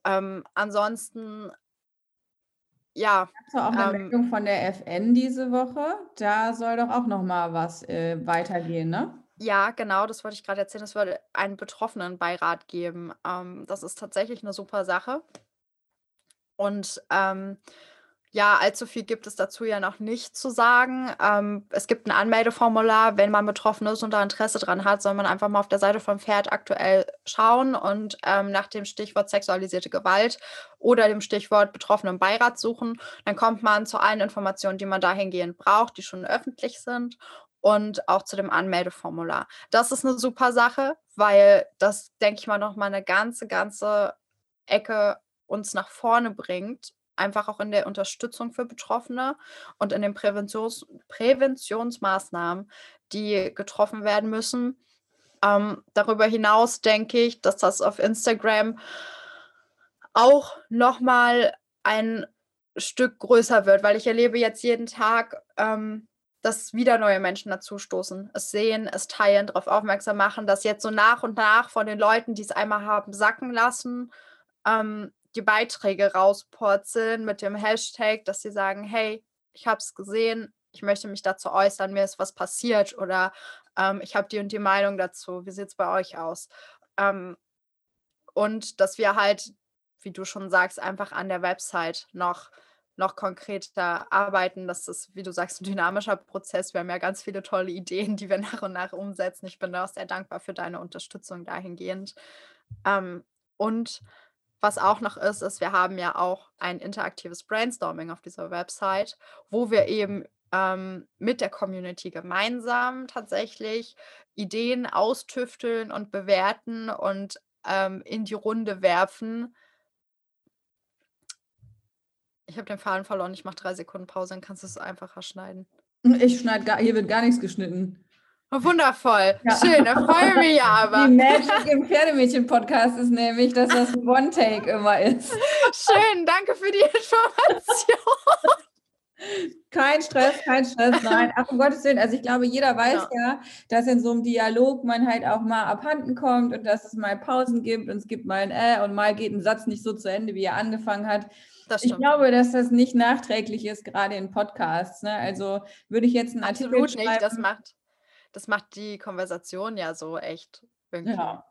Speaker 2: Ähm, ansonsten ja.
Speaker 1: Hast du auch eine ähm, Meldung von der FN diese Woche? Da soll doch auch noch mal was äh, weitergehen, ne?
Speaker 2: Ja, genau, das wollte ich gerade erzählen. Es soll einen Betroffenenbeirat geben. Ähm, das ist tatsächlich eine super Sache. Und ähm, ja, allzu viel gibt es dazu ja noch nicht zu sagen. Ähm, es gibt ein Anmeldeformular. Wenn man betroffen ist und da Interesse dran hat, soll man einfach mal auf der Seite vom Pferd aktuell schauen und ähm, nach dem Stichwort sexualisierte Gewalt oder dem Stichwort betroffenen Beirat suchen. Dann kommt man zu allen Informationen, die man dahingehend braucht, die schon öffentlich sind und auch zu dem Anmeldeformular. Das ist eine super Sache, weil das, denke ich mal, nochmal eine ganze, ganze Ecke uns nach vorne bringt einfach auch in der Unterstützung für Betroffene und in den Präventions Präventionsmaßnahmen, die getroffen werden müssen. Ähm, darüber hinaus denke ich, dass das auf Instagram auch nochmal ein Stück größer wird, weil ich erlebe jetzt jeden Tag, ähm, dass wieder neue Menschen dazustoßen, es sehen, es teilen, darauf aufmerksam machen, dass jetzt so nach und nach von den Leuten, die es einmal haben sacken lassen, ähm, die Beiträge rauspurzeln mit dem Hashtag, dass sie sagen, hey, ich habe es gesehen, ich möchte mich dazu äußern, mir ist was passiert oder ähm, ich habe die und die Meinung dazu. Wie sieht es bei euch aus? Ähm, und dass wir halt, wie du schon sagst, einfach an der Website noch noch konkreter arbeiten. Das ist, wie du sagst, ein dynamischer Prozess. Wir haben ja ganz viele tolle Ideen, die wir *laughs* nach und nach umsetzen. Ich bin da auch sehr dankbar für deine Unterstützung dahingehend. Ähm, und was auch noch ist, ist, wir haben ja auch ein interaktives Brainstorming auf dieser Website, wo wir eben ähm, mit der Community gemeinsam tatsächlich Ideen austüfteln und bewerten und ähm, in die Runde werfen. Ich habe den Faden verloren. Ich mache drei Sekunden Pause, dann kannst du es einfacher schneiden.
Speaker 1: Ich schneide gar, hier wird gar nichts geschnitten.
Speaker 2: Wundervoll. Ja. Schön, da freue ich mich aber.
Speaker 1: Die Magic im Pferdemädchen-Podcast ist nämlich, dass das One-Take immer ist.
Speaker 2: Schön, danke für die Information.
Speaker 1: Kein Stress, kein Stress, nein. Ach, um Gottes Willen. Also ich glaube, jeder weiß ja. ja. dass in so einem Dialog man halt auch mal abhanden kommt und dass es mal Pausen gibt und es gibt mal ein Äh und mal geht ein Satz nicht so zu Ende, wie er angefangen hat. Ich glaube, dass das nicht nachträglich ist, gerade in Podcasts. Ne? Also würde ich jetzt einen Artikel
Speaker 2: Absolut schreiben. nicht. Das macht, das macht die Konversation ja so echt irgendwie.
Speaker 1: Ja.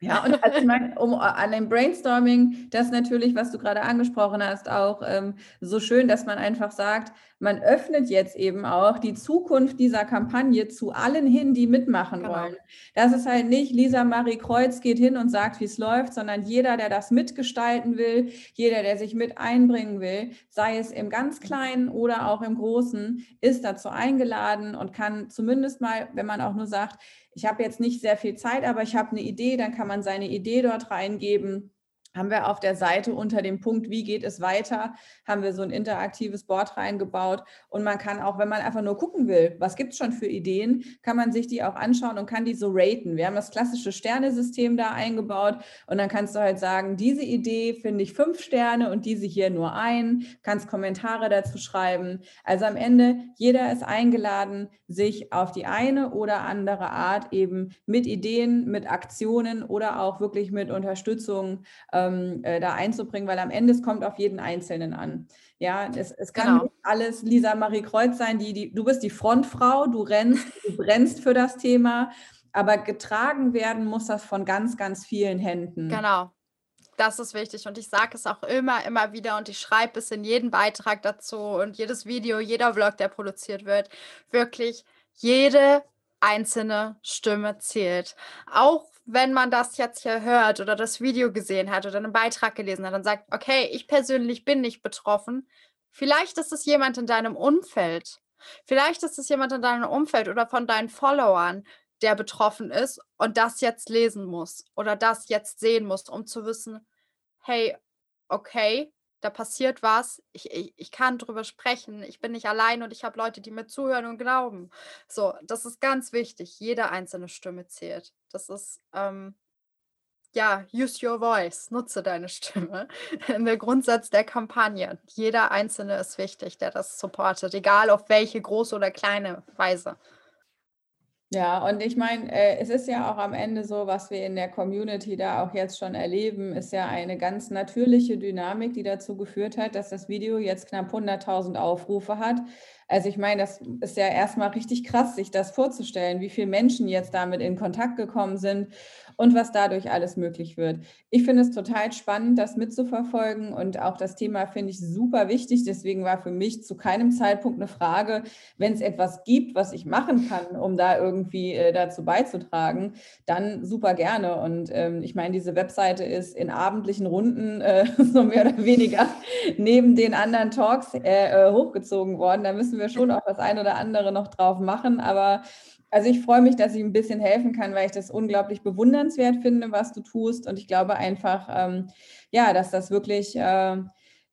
Speaker 1: Ja, und *laughs* also ich meine, um, äh, an dem Brainstorming, das natürlich, was du gerade angesprochen hast, auch ähm, so schön, dass man einfach sagt, man öffnet jetzt eben auch die Zukunft dieser Kampagne zu allen hin, die mitmachen genau. wollen. Das ist halt nicht, Lisa Marie Kreuz geht hin und sagt, wie es läuft, sondern jeder, der das mitgestalten will, jeder, der sich mit einbringen will, sei es im ganz Kleinen oder auch im Großen, ist dazu eingeladen und kann zumindest mal, wenn man auch nur sagt, ich habe jetzt nicht sehr viel Zeit, aber ich habe eine Idee, dann kann man seine Idee dort reingeben haben wir auf der Seite unter dem Punkt, wie geht es weiter, haben wir so ein interaktives Board reingebaut. Und man kann auch, wenn man einfach nur gucken will, was gibt es schon für Ideen, kann man sich die auch anschauen und kann die so raten. Wir haben das klassische Sternesystem da eingebaut und dann kannst du halt sagen, diese Idee finde ich fünf Sterne und diese hier nur ein, kannst Kommentare dazu schreiben. Also am Ende, jeder ist eingeladen, sich auf die eine oder andere Art eben mit Ideen, mit Aktionen oder auch wirklich mit Unterstützung äh, ähm, äh, da einzubringen, weil am Ende es kommt auf jeden Einzelnen an. Ja, es, es kann genau. alles Lisa Marie Kreuz sein, die, die, du bist die Frontfrau, du rennst, *laughs* du brennst für das Thema, aber getragen werden muss das von ganz, ganz vielen Händen.
Speaker 2: Genau. Das ist wichtig und ich sage es auch immer, immer wieder und ich schreibe es in jeden Beitrag dazu und jedes Video, jeder Vlog, der produziert wird. Wirklich jede einzelne Stimme zählt. Auch wenn man das jetzt hier hört oder das Video gesehen hat oder einen Beitrag gelesen hat und sagt, okay, ich persönlich bin nicht betroffen, vielleicht ist es jemand in deinem Umfeld. Vielleicht ist es jemand in deinem Umfeld oder von deinen Followern, der betroffen ist und das jetzt lesen muss oder das jetzt sehen muss, um zu wissen, hey, okay, da passiert was, ich, ich, ich kann drüber sprechen, ich bin nicht allein und ich habe Leute, die mir zuhören und glauben. So, das ist ganz wichtig. Jede einzelne Stimme zählt. Das ist, ähm, ja, use your voice, nutze deine *laughs* Stimme. Der Grundsatz der Kampagne. Jeder Einzelne ist wichtig, der das supportet, egal auf welche große oder kleine Weise.
Speaker 1: Ja, und ich meine, äh, es ist ja auch am Ende so, was wir in der Community da auch jetzt schon erleben, ist ja eine ganz natürliche Dynamik, die dazu geführt hat, dass das Video jetzt knapp 100.000 Aufrufe hat. Also ich meine, das ist ja erstmal richtig krass, sich das vorzustellen, wie viele Menschen jetzt damit in Kontakt gekommen sind und was dadurch alles möglich wird. Ich finde es total spannend, das mitzuverfolgen und auch das Thema finde ich super wichtig. Deswegen war für mich zu keinem Zeitpunkt eine Frage, wenn es etwas gibt, was ich machen kann, um da irgendwie äh, dazu beizutragen, dann super gerne. Und ähm, ich meine, diese Webseite ist in abendlichen Runden äh, *laughs* so mehr oder weniger neben den anderen Talks äh, äh hochgezogen worden. Da müssen wir schon auch das ein oder andere noch drauf machen, aber also ich freue mich, dass ich ein bisschen helfen kann, weil ich das unglaublich bewundernswert finde, was du tust. Und ich glaube einfach, ähm, ja, dass das wirklich äh,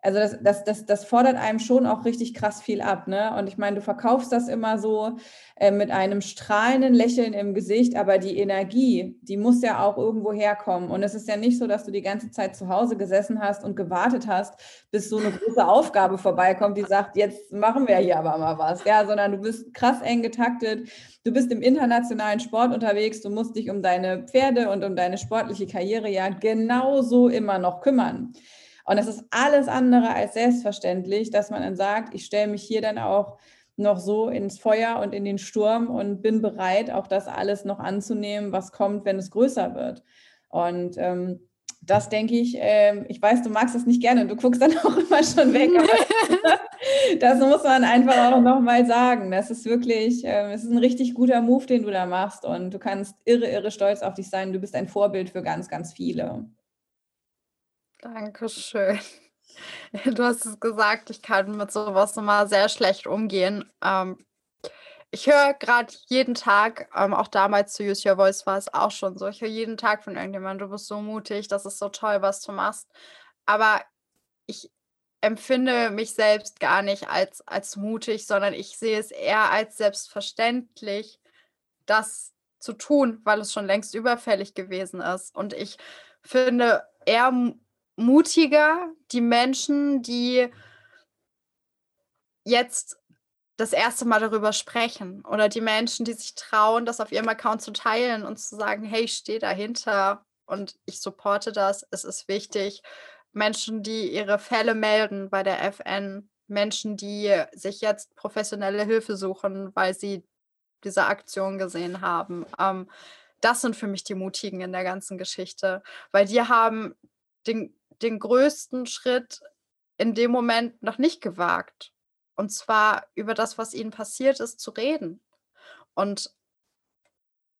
Speaker 1: also das, das, das, das fordert einem schon auch richtig krass viel ab. Ne? Und ich meine, du verkaufst das immer so äh, mit einem strahlenden Lächeln im Gesicht, aber die Energie, die muss ja auch irgendwo herkommen. Und es ist ja nicht so, dass du die ganze Zeit zu Hause gesessen hast und gewartet hast, bis so eine große Aufgabe vorbeikommt, die sagt, jetzt machen wir hier aber mal was. Ja, sondern du bist krass eng getaktet. Du bist im internationalen Sport unterwegs. Du musst dich um deine Pferde und um deine sportliche Karriere ja genauso immer noch kümmern. Und es ist alles andere als selbstverständlich, dass man dann sagt, ich stelle mich hier dann auch noch so ins Feuer und in den Sturm und bin bereit, auch das alles noch anzunehmen, was kommt, wenn es größer wird. Und ähm, das denke ich, äh, ich weiß, du magst es nicht gerne, du guckst dann *laughs* auch immer schon weg. *laughs* *laughs* das muss man einfach auch nochmal sagen. Das ist wirklich, äh, es ist ein richtig guter Move, den du da machst. Und du kannst irre, irre stolz auf dich sein. Du bist ein Vorbild für ganz, ganz viele.
Speaker 2: Dankeschön. Du hast es gesagt, ich kann mit sowas immer sehr schlecht umgehen. Ähm, ich höre gerade jeden Tag, ähm, auch damals zu Use Your Voice war es auch schon so, ich höre jeden Tag von irgendjemandem, du bist so mutig, das ist so toll, was du machst. Aber ich empfinde mich selbst gar nicht als, als mutig, sondern ich sehe es eher als selbstverständlich, das zu tun, weil es schon längst überfällig gewesen ist. Und ich finde eher mutiger, die Menschen, die jetzt das erste Mal darüber sprechen oder die Menschen, die sich trauen, das auf ihrem Account zu teilen und zu sagen, hey, ich stehe dahinter und ich supporte das, es ist wichtig. Menschen, die ihre Fälle melden bei der FN, Menschen, die sich jetzt professionelle Hilfe suchen, weil sie diese Aktion gesehen haben. Ähm, das sind für mich die Mutigen in der ganzen Geschichte, weil die haben den den größten Schritt in dem Moment noch nicht gewagt. Und zwar über das, was ihnen passiert ist, zu reden. Und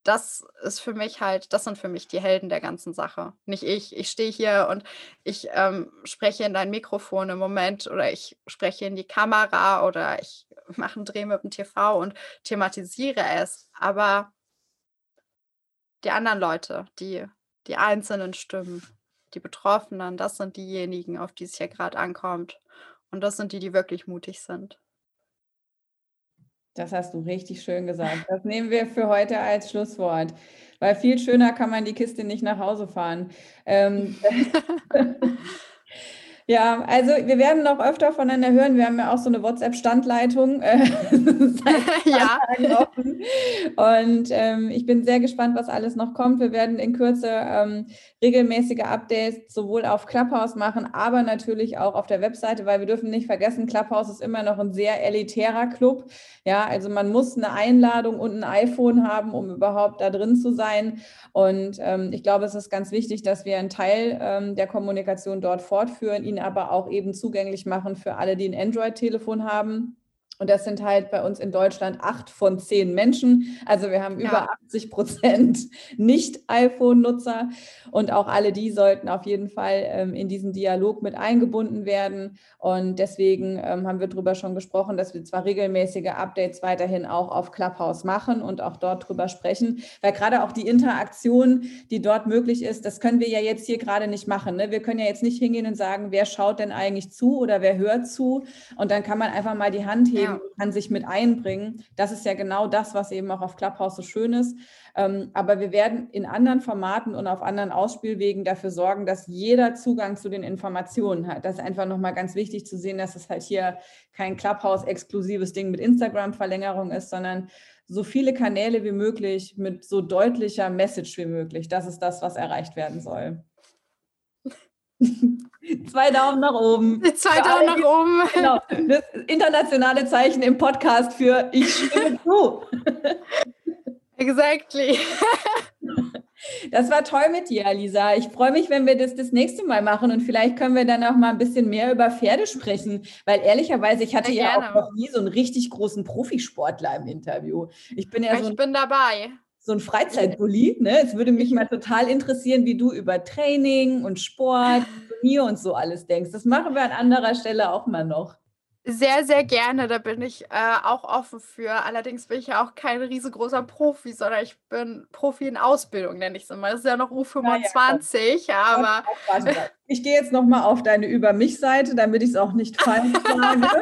Speaker 2: das ist für mich halt, das sind für mich die Helden der ganzen Sache. Nicht ich. Ich stehe hier und ich ähm, spreche in dein Mikrofon im Moment oder ich spreche in die Kamera oder ich mache einen Dreh mit dem TV und thematisiere es. Aber die anderen Leute, die, die einzelnen Stimmen, die Betroffenen, das sind diejenigen, auf die es hier gerade ankommt. Und das sind die, die wirklich mutig sind.
Speaker 1: Das hast du richtig schön gesagt. Das nehmen wir für heute als Schlusswort, weil viel schöner kann man die Kiste nicht nach Hause fahren. Ähm, *laughs* *laughs* Ja, also wir werden noch öfter voneinander hören. Wir haben ja auch so eine WhatsApp-Standleitung. Äh, *laughs* *laughs* ja. Und ähm, ich bin sehr gespannt, was alles noch kommt. Wir werden in Kürze ähm, regelmäßige Updates sowohl auf Clubhouse machen, aber natürlich auch auf der Webseite, weil wir dürfen nicht vergessen, Clubhouse ist immer noch ein sehr elitärer Club. Ja, also man muss eine Einladung und ein iPhone haben, um überhaupt da drin zu sein. Und ähm, ich glaube, es ist ganz wichtig, dass wir einen Teil ähm, der Kommunikation dort fortführen ihn aber auch eben zugänglich machen für alle, die ein Android-Telefon haben. Und das sind halt bei uns in Deutschland acht von zehn Menschen. Also wir haben ja. über 80 Prozent *laughs* Nicht-iPhone-Nutzer. Und auch alle die sollten auf jeden Fall ähm, in diesen Dialog mit eingebunden werden. Und deswegen ähm, haben wir darüber schon gesprochen, dass wir zwar regelmäßige Updates weiterhin auch auf Clubhouse machen und auch dort drüber sprechen. Weil gerade auch die Interaktion, die dort möglich ist, das können wir ja jetzt hier gerade nicht machen. Ne? Wir können ja jetzt nicht hingehen und sagen, wer schaut denn eigentlich zu oder wer hört zu. Und dann kann man einfach mal die Hand heben. Ja. kann sich mit einbringen. Das ist ja genau das, was eben auch auf Clubhouse so schön ist. Ähm, aber wir werden in anderen Formaten und auf anderen Ausspielwegen dafür sorgen, dass jeder Zugang zu den Informationen hat. Das ist einfach nochmal ganz wichtig zu sehen, dass es halt hier kein Clubhouse-exklusives Ding mit Instagram-Verlängerung ist, sondern so viele Kanäle wie möglich mit so deutlicher Message wie möglich. Das ist das, was erreicht werden soll. *laughs* Zwei Daumen nach oben.
Speaker 2: Zwei Daumen nach oben. *laughs*
Speaker 1: Genau. Das internationale Zeichen im Podcast für ich stimme *laughs* zu.
Speaker 2: Exactly.
Speaker 1: Das war toll mit dir, Lisa. Ich freue mich, wenn wir das das nächste Mal machen und vielleicht können wir dann auch mal ein bisschen mehr über Pferde sprechen, weil ehrlicherweise ich hatte ja auch noch nie so einen richtig großen Profisportler im Interview. Ich bin ja
Speaker 2: ich
Speaker 1: so ein,
Speaker 2: bin dabei
Speaker 1: so ein Freizeitbully. Ne? Es würde mich mal total interessieren, wie du über Training und Sport, Turnier und so alles denkst. Das machen wir an anderer Stelle auch mal noch.
Speaker 2: Sehr, sehr gerne. Da bin ich äh, auch offen für. Allerdings bin ich ja auch kein riesengroßer Profi, sondern ich bin Profi in Ausbildung, nenne ich es immer. Das ist ja noch U25, ja, aber. *laughs*
Speaker 1: Ich gehe jetzt nochmal auf deine Über mich-Seite, damit ich es auch nicht falsch *laughs* sage.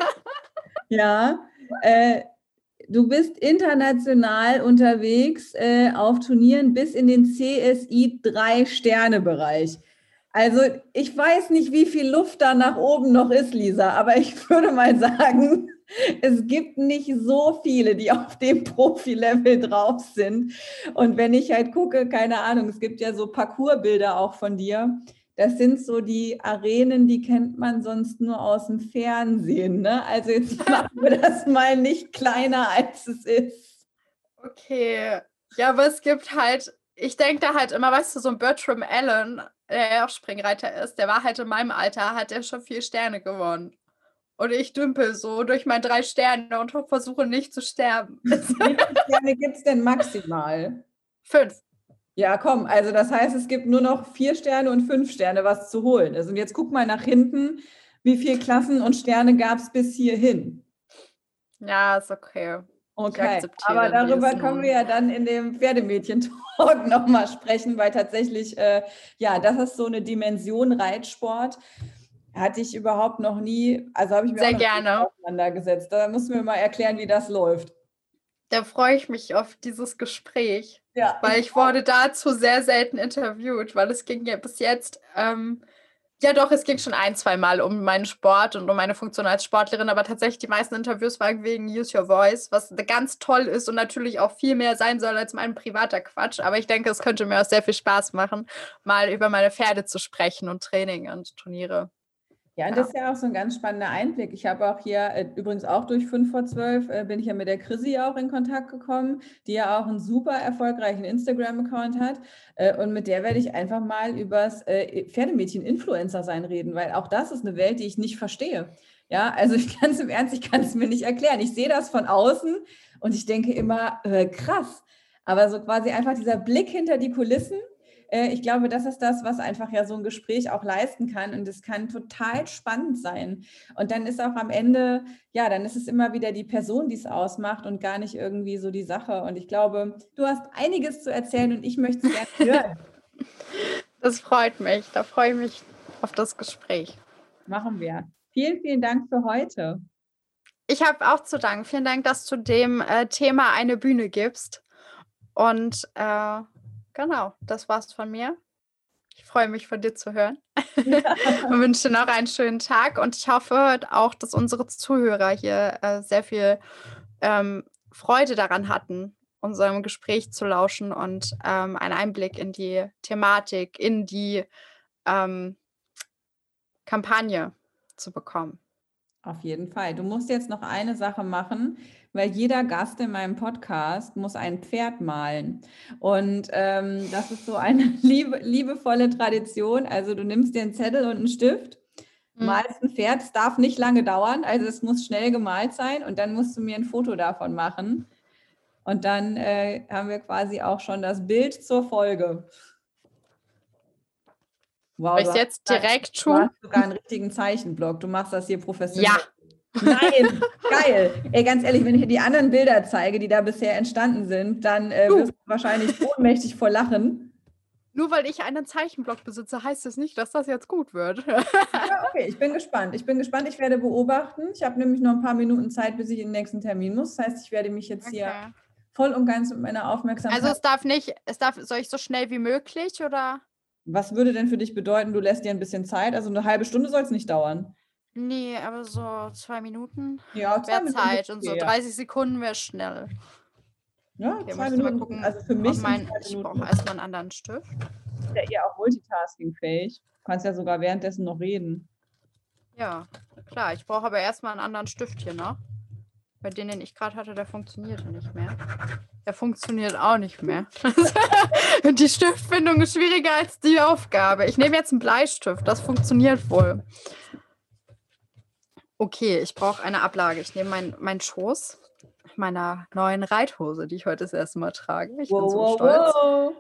Speaker 1: ja. Äh, du bist international unterwegs äh, auf Turnieren bis in den CSI 3-Sterne-Bereich. Also ich weiß nicht, wie viel Luft da nach oben noch ist, Lisa, aber ich *laughs* würde mal sagen, es gibt nicht so viele, die auf dem *laughs* Profi-Level drauf sind. Und wenn ich halt gucke, keine Ahnung, es gibt ja so Parcoursbilder auch von dir. Das sind so die Arenen, die kennt man sonst nur aus dem Fernsehen. Ne? Also jetzt *laughs* machen wir das mal nicht kleiner, als es ist.
Speaker 2: Okay. Ja, aber es gibt halt, ich denke da halt immer, weißt du, so ein Bertram Allen, der ja auch Springreiter ist, der war halt in meinem Alter, hat er schon vier Sterne gewonnen. Und ich dümpel so durch meine drei Sterne und versuche nicht zu sterben.
Speaker 1: Wie viele Sterne gibt es denn maximal? *laughs*
Speaker 2: Fünf.
Speaker 1: Ja, komm, also das heißt, es gibt nur noch vier Sterne und fünf Sterne, was zu holen ist. Und jetzt guck mal nach hinten, wie viele Klassen und Sterne gab es bis hierhin?
Speaker 2: Ja, ist okay.
Speaker 1: Okay, aber darüber können wir ja dann in dem Pferdemädchen-Talk *laughs* nochmal sprechen, weil tatsächlich, äh, ja, das ist so eine Dimension Reitsport. Hatte ich überhaupt noch nie, also habe ich mir
Speaker 2: Sehr auch gerne.
Speaker 1: auseinandergesetzt. Da musst du mir mal erklären, wie das läuft.
Speaker 2: Da freue ich mich auf dieses Gespräch, ja, weil ich, wurde dazu sehr selten interviewt, weil es ging ja bis jetzt ähm, ja, doch, es ging schon ein, zwei Mal um meinen Sport und um meine Funktion als Sportlerin, aber tatsächlich die meisten Interviews waren wegen Use Your Voice, was ganz toll ist und natürlich auch viel mehr sein soll als mein privater Quatsch. Aber ich denke, es könnte mir auch sehr viel Spaß machen, mal über meine Pferde zu sprechen und Training und Turniere.
Speaker 1: Ja, und das ist ja auch so ein ganz spannender Einblick. Ich habe auch hier, äh, übrigens auch durch 5 vor 12, äh, bin ich ja mit der Chrissy auch in Kontakt gekommen, die ja auch einen super erfolgreichen Instagram-Account hat. Äh, und mit der werde ich einfach mal übers Pferdemädchen-Influencer sein reden, weil auch das ist eine Welt, die ich nicht verstehe. Ja, also ich kann es im Ernst, ich kann es mir nicht erklären. Ich sehe das von außen und ich denke immer, krass. Aber so quasi einfach dieser Blick hinter die Kulissen ich glaube, das ist das, was einfach ja so ein Gespräch auch leisten kann. Und es kann total spannend sein. Und dann ist auch am Ende, ja, dann ist es immer wieder die Person, die es ausmacht und gar nicht irgendwie so die Sache. Und ich glaube, du hast einiges zu erzählen und ich möchte es gerne *laughs* hören.
Speaker 2: Das freut mich. Da freue ich mich auf das Gespräch.
Speaker 1: Machen wir. Vielen, vielen Dank für heute.
Speaker 2: Ich habe auch zu danken. Vielen Dank, dass du dem äh, Thema eine Bühne gibst. Und äh, Genau, das war's von mir. Ich freue mich, von dir zu hören *laughs* und wünsche noch einen schönen Tag. Und ich hoffe auch, dass unsere Zuhörer hier äh, sehr viel ähm, Freude daran hatten, unserem Gespräch zu lauschen und ähm, einen Einblick in die Thematik, in die ähm, Kampagne zu bekommen.
Speaker 1: Auf jeden Fall. Du musst jetzt noch eine Sache machen weil jeder Gast in meinem Podcast muss ein Pferd malen. Und ähm, das ist so eine *laughs* liebe, liebevolle Tradition. Also du nimmst dir einen Zettel und einen Stift, mhm. malst ein Pferd. Es darf nicht lange dauern, also es muss schnell gemalt sein und dann musst du mir ein Foto davon machen. Und dann äh, haben wir quasi auch schon das Bild zur Folge.
Speaker 2: Wow, ich jetzt direkt tun? Du
Speaker 1: hast sogar einen richtigen Zeichenblock. Du machst das hier professionell.
Speaker 2: Ja,
Speaker 1: Nein, geil. Ey, ganz ehrlich, wenn ich dir die anderen Bilder zeige, die da bisher entstanden sind, dann äh, wirst du wahrscheinlich ohnmächtig vor Lachen.
Speaker 2: Nur weil ich einen Zeichenblock besitze, heißt das nicht, dass das jetzt gut wird. *laughs*
Speaker 1: ja, okay, ich bin gespannt. Ich bin gespannt, ich werde beobachten. Ich habe nämlich noch ein paar Minuten Zeit, bis ich in den nächsten Termin muss. Das heißt, ich werde mich jetzt okay. hier voll und ganz mit meiner Aufmerksamkeit.
Speaker 2: Also es darf nicht, es darf, soll ich so schnell wie möglich oder?
Speaker 1: Was würde denn für dich bedeuten, du lässt dir ein bisschen Zeit? Also eine halbe Stunde soll es nicht dauern.
Speaker 2: Nee, aber so zwei Minuten
Speaker 1: ja,
Speaker 2: wäre Zeit und so 30 Sekunden wäre schnell.
Speaker 1: Ja, okay, zwei Minuten. Mal gucken, also für mich
Speaker 2: mein, ich brauche erstmal einen anderen Stift.
Speaker 1: Ist ja eher auch multitaskingfähig. Du kannst ja sogar währenddessen noch reden.
Speaker 2: Ja, klar. Ich brauche aber erstmal einen anderen Stift hier noch. Bei denen den ich gerade hatte, der funktionierte nicht mehr. Der funktioniert auch nicht mehr. *laughs* die Stiftfindung ist schwieriger als die Aufgabe. Ich nehme jetzt einen Bleistift. Das funktioniert wohl. Okay, ich brauche eine Ablage. Ich nehme meinen mein Schoß meiner neuen Reithose, die ich heute das erste Mal trage. Ich wow, bin so wow, stolz.
Speaker 1: Wow.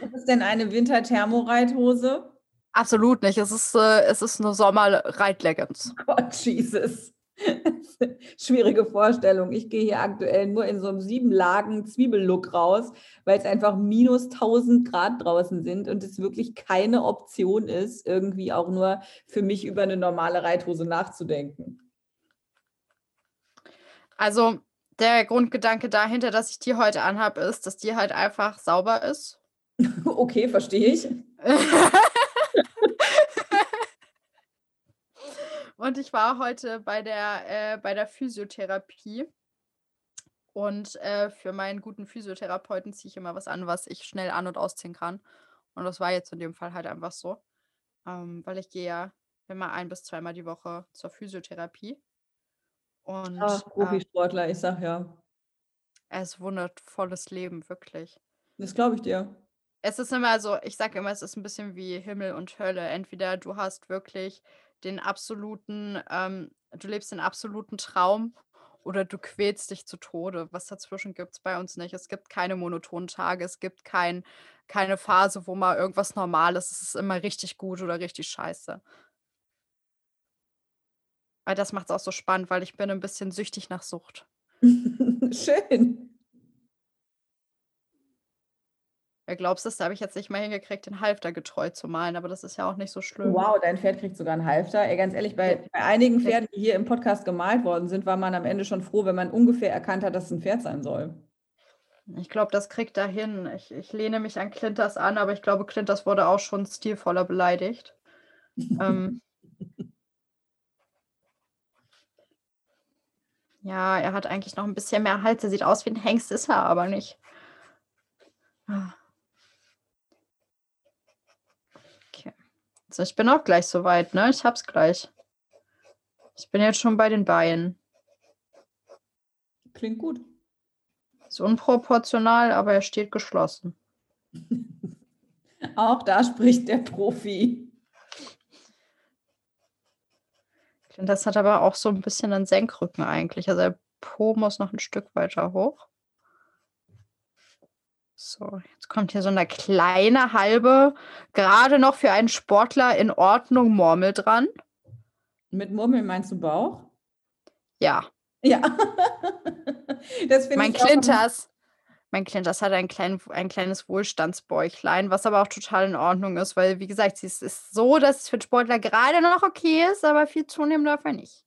Speaker 1: Was ist denn eine Winterthermoreithose?
Speaker 2: Absolut nicht. Es ist, äh, es ist eine Sommer-Reit-Leggings.
Speaker 1: Gott, Jesus. *laughs* Schwierige Vorstellung. Ich gehe hier aktuell nur in so einem sieben Lagen Zwiebellook raus, weil es einfach minus 1000 Grad draußen sind und es wirklich keine Option ist, irgendwie auch nur für mich über eine normale Reithose nachzudenken.
Speaker 2: Also der Grundgedanke dahinter, dass ich die heute anhabe, ist, dass die halt einfach sauber ist. *laughs*
Speaker 1: okay, verstehe ich. *laughs*
Speaker 2: Und ich war heute bei der, äh, bei der Physiotherapie. Und äh, für meinen guten Physiotherapeuten ziehe ich immer was an, was ich schnell an- und ausziehen kann. Und das war jetzt in dem Fall halt einfach so. Ähm, weil ich gehe ja immer ein bis zweimal die Woche zur Physiotherapie.
Speaker 1: Und Ach, Profisportler, ähm, ich sag ja.
Speaker 2: Es wundervolles Leben, wirklich.
Speaker 1: Das glaube ich dir.
Speaker 2: Es ist immer so, ich sage immer, es ist ein bisschen wie Himmel und Hölle. Entweder du hast wirklich den absoluten, ähm, du lebst den absoluten Traum oder du quälst dich zu Tode. Was dazwischen gibt es bei uns nicht. Es gibt keine monotonen Tage, es gibt kein, keine Phase, wo mal irgendwas normal ist. Es ist immer richtig gut oder richtig scheiße. Weil das macht es auch so spannend, weil ich bin ein bisschen süchtig nach Sucht. *laughs*
Speaker 1: Schön.
Speaker 2: Wer glaubst du, da habe ich jetzt nicht mal hingekriegt, den Halfter getreu zu malen, aber das ist ja auch nicht so schlimm.
Speaker 1: Wow, dein Pferd kriegt sogar einen Halfter. Ey, ganz ehrlich, bei, bei einigen Pferden, die hier im Podcast gemalt worden sind, war man am Ende schon froh, wenn man ungefähr erkannt hat, dass es ein Pferd sein soll.
Speaker 2: Ich glaube, das kriegt er hin. Ich, ich lehne mich an Clinters an, aber ich glaube, Clinters wurde auch schon stilvoller beleidigt. ähm, *laughs* ja, er hat eigentlich noch ein bisschen mehr Hals. Er sieht aus wie ein Hengst, ist er aber nicht. Ah. Ich bin auch gleich soweit, ne? Ich hab's gleich. Ich bin jetzt schon bei den Beinen.
Speaker 1: Klingt gut.
Speaker 2: Ist unproportional, aber er steht geschlossen. *laughs*
Speaker 1: auch da spricht der Profi.
Speaker 2: Das hat aber auch so ein bisschen einen Senkrücken eigentlich. Also der Po muss noch ein Stück weiter hoch. So, jetzt kommt hier so eine kleine halbe, gerade noch für einen Sportler in Ordnung Murmel dran.
Speaker 1: Mit Murmel meinst du Bauch?
Speaker 2: Ja.
Speaker 1: Ja. *laughs*
Speaker 2: das mein Clinters, mein Clinters hat ein, klein, ein kleines Wohlstandsbäuchlein, was aber auch total in Ordnung ist, weil, wie gesagt, es ist so, dass es für den Sportler gerade noch okay ist, aber viel zunehmen darf er nicht.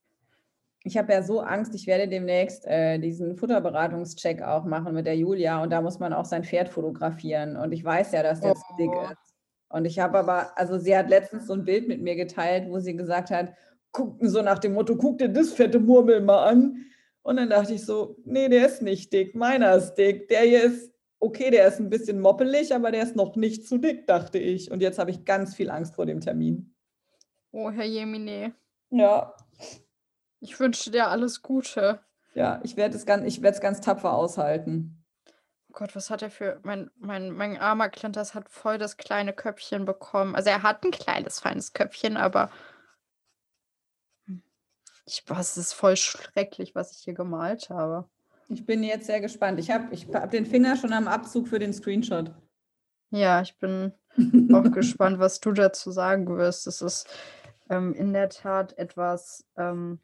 Speaker 1: Ich habe ja so Angst, ich werde demnächst äh, diesen Futterberatungscheck auch machen mit der Julia und da muss man auch sein Pferd fotografieren. Und ich weiß ja, dass der oh. dick ist. Und ich habe aber, also sie hat letztens so ein Bild mit mir geteilt, wo sie gesagt hat, guckten so nach dem Motto, guck dir das fette Murmel mal an. Und dann dachte ich so, nee, der ist nicht dick, meiner ist dick. Der hier ist, okay, der ist ein bisschen moppelig, aber der ist noch nicht zu dick, dachte ich. Und jetzt habe ich ganz viel Angst vor dem Termin.
Speaker 2: Oh, Herr Jemine.
Speaker 1: Ja,
Speaker 2: ich wünsche dir alles Gute.
Speaker 1: Ja, ich werde es ganz, ganz tapfer aushalten.
Speaker 2: Oh Gott, was hat er für. Mein, mein, mein armer Clinters hat voll das kleine Köpfchen bekommen. Also er hat ein kleines, feines Köpfchen, aber. Ich, was ist voll schrecklich, was ich hier gemalt habe.
Speaker 1: Ich bin jetzt sehr gespannt. Ich habe ich hab den Finger schon am Abzug für den Screenshot.
Speaker 2: Ja, ich bin *laughs* auch gespannt, was du dazu sagen wirst. Es ist ähm, in der Tat etwas. Ähm,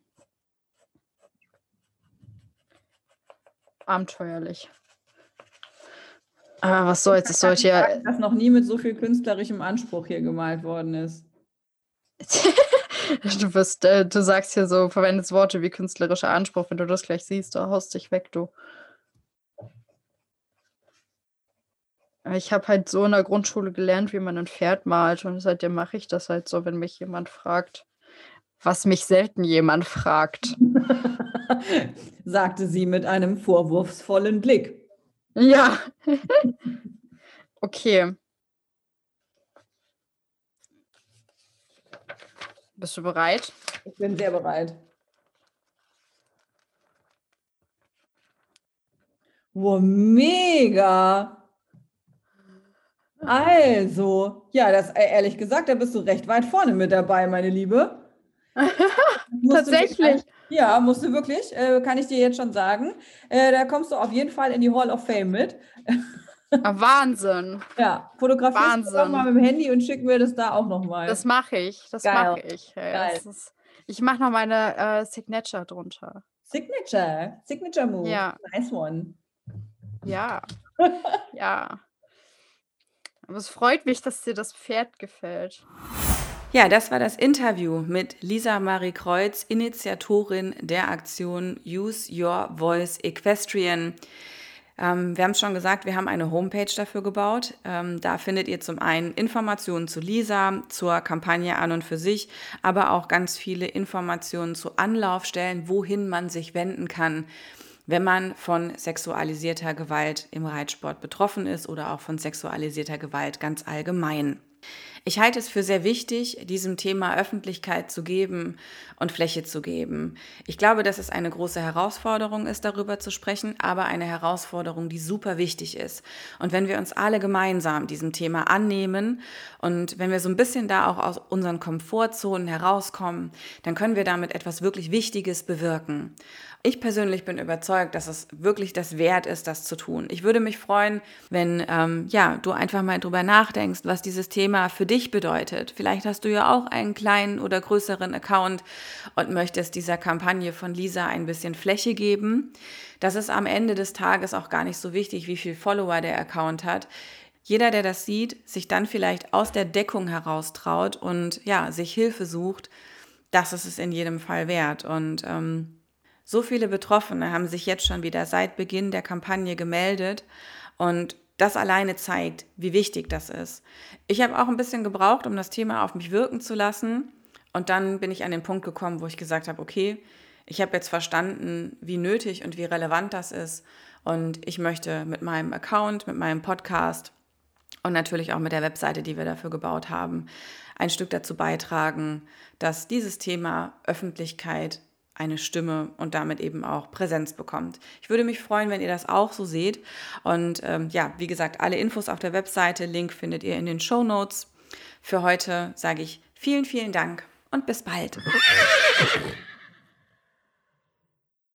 Speaker 2: abenteuerlich. Aber was soll's, es sollte ja.
Speaker 1: Dass noch nie mit so viel künstlerischem Anspruch hier gemalt worden ist. *laughs*
Speaker 2: du bist, äh, du sagst hier so, verwendest Worte wie künstlerischer Anspruch, wenn du das gleich siehst, du haust dich weg, du. Ich habe halt so in der Grundschule gelernt, wie man ein Pferd malt und seitdem mache ich das halt so, wenn mich jemand fragt, was mich selten jemand fragt. *laughs*
Speaker 1: sagte sie mit einem vorwurfsvollen Blick.
Speaker 2: Ja. *laughs* okay. Bist du bereit?
Speaker 1: Ich bin sehr bereit. Wow, mega! Also, ja, das ehrlich gesagt, da bist du recht weit vorne mit dabei, meine Liebe.
Speaker 2: Tatsächlich.
Speaker 1: Ja, musst du wirklich, äh, kann ich dir jetzt schon sagen. Äh, da kommst du auf jeden Fall in die Hall of Fame mit.
Speaker 2: Ah, Wahnsinn.
Speaker 3: Ja, fotografierst du mal mit dem Handy und schicken wir das da auch nochmal.
Speaker 2: Das mache ich, das mache ich. Ja, ist, ich mache noch meine äh, Signature drunter.
Speaker 3: Signature, Signature Move. Ja. Nice one.
Speaker 2: Ja, *laughs* ja. Aber es freut mich, dass dir das Pferd gefällt.
Speaker 1: Ja, das war das Interview mit Lisa Marie Kreuz, Initiatorin der Aktion Use Your Voice Equestrian. Ähm, wir haben es schon gesagt, wir haben eine Homepage dafür gebaut. Ähm, da findet ihr zum einen Informationen zu Lisa, zur Kampagne an und für sich, aber auch ganz viele Informationen zu Anlaufstellen, wohin man sich wenden kann, wenn man von sexualisierter Gewalt im Reitsport betroffen ist oder auch von sexualisierter Gewalt ganz allgemein. Ich halte es für sehr wichtig, diesem Thema Öffentlichkeit zu geben und Fläche zu geben. Ich glaube, dass es eine große Herausforderung ist, darüber zu sprechen, aber eine Herausforderung, die super wichtig ist. Und wenn wir uns alle gemeinsam diesem Thema annehmen und wenn wir so ein bisschen da auch aus unseren Komfortzonen herauskommen, dann können wir damit etwas wirklich Wichtiges bewirken. Ich persönlich bin überzeugt, dass es wirklich das wert ist, das zu tun. Ich würde mich freuen, wenn ähm, ja, du einfach mal drüber nachdenkst, was dieses Thema für dich bedeutet. Vielleicht hast du ja auch einen kleinen oder größeren Account und möchtest dieser Kampagne von Lisa ein bisschen Fläche geben. Das ist am Ende des Tages auch gar nicht so wichtig, wie viel Follower der Account hat. Jeder, der das sieht, sich dann vielleicht aus der Deckung heraus traut und ja, sich Hilfe sucht, das ist es in jedem Fall wert. Und ähm, so viele Betroffene haben sich jetzt schon wieder seit Beginn der Kampagne gemeldet und das alleine zeigt, wie wichtig das ist. Ich habe auch ein bisschen gebraucht, um das Thema auf mich wirken zu lassen und dann bin ich an den Punkt gekommen, wo ich gesagt habe, okay, ich habe jetzt verstanden, wie nötig und wie relevant das ist und ich möchte mit meinem Account, mit meinem Podcast und natürlich auch mit der Webseite, die wir dafür gebaut haben, ein Stück dazu beitragen, dass dieses Thema Öffentlichkeit eine Stimme und damit eben auch Präsenz bekommt. Ich würde mich freuen, wenn ihr das auch so seht. Und ähm, ja, wie gesagt, alle Infos auf der Webseite, Link findet ihr in den Show Notes. Für heute sage ich vielen, vielen Dank und bis bald. *laughs*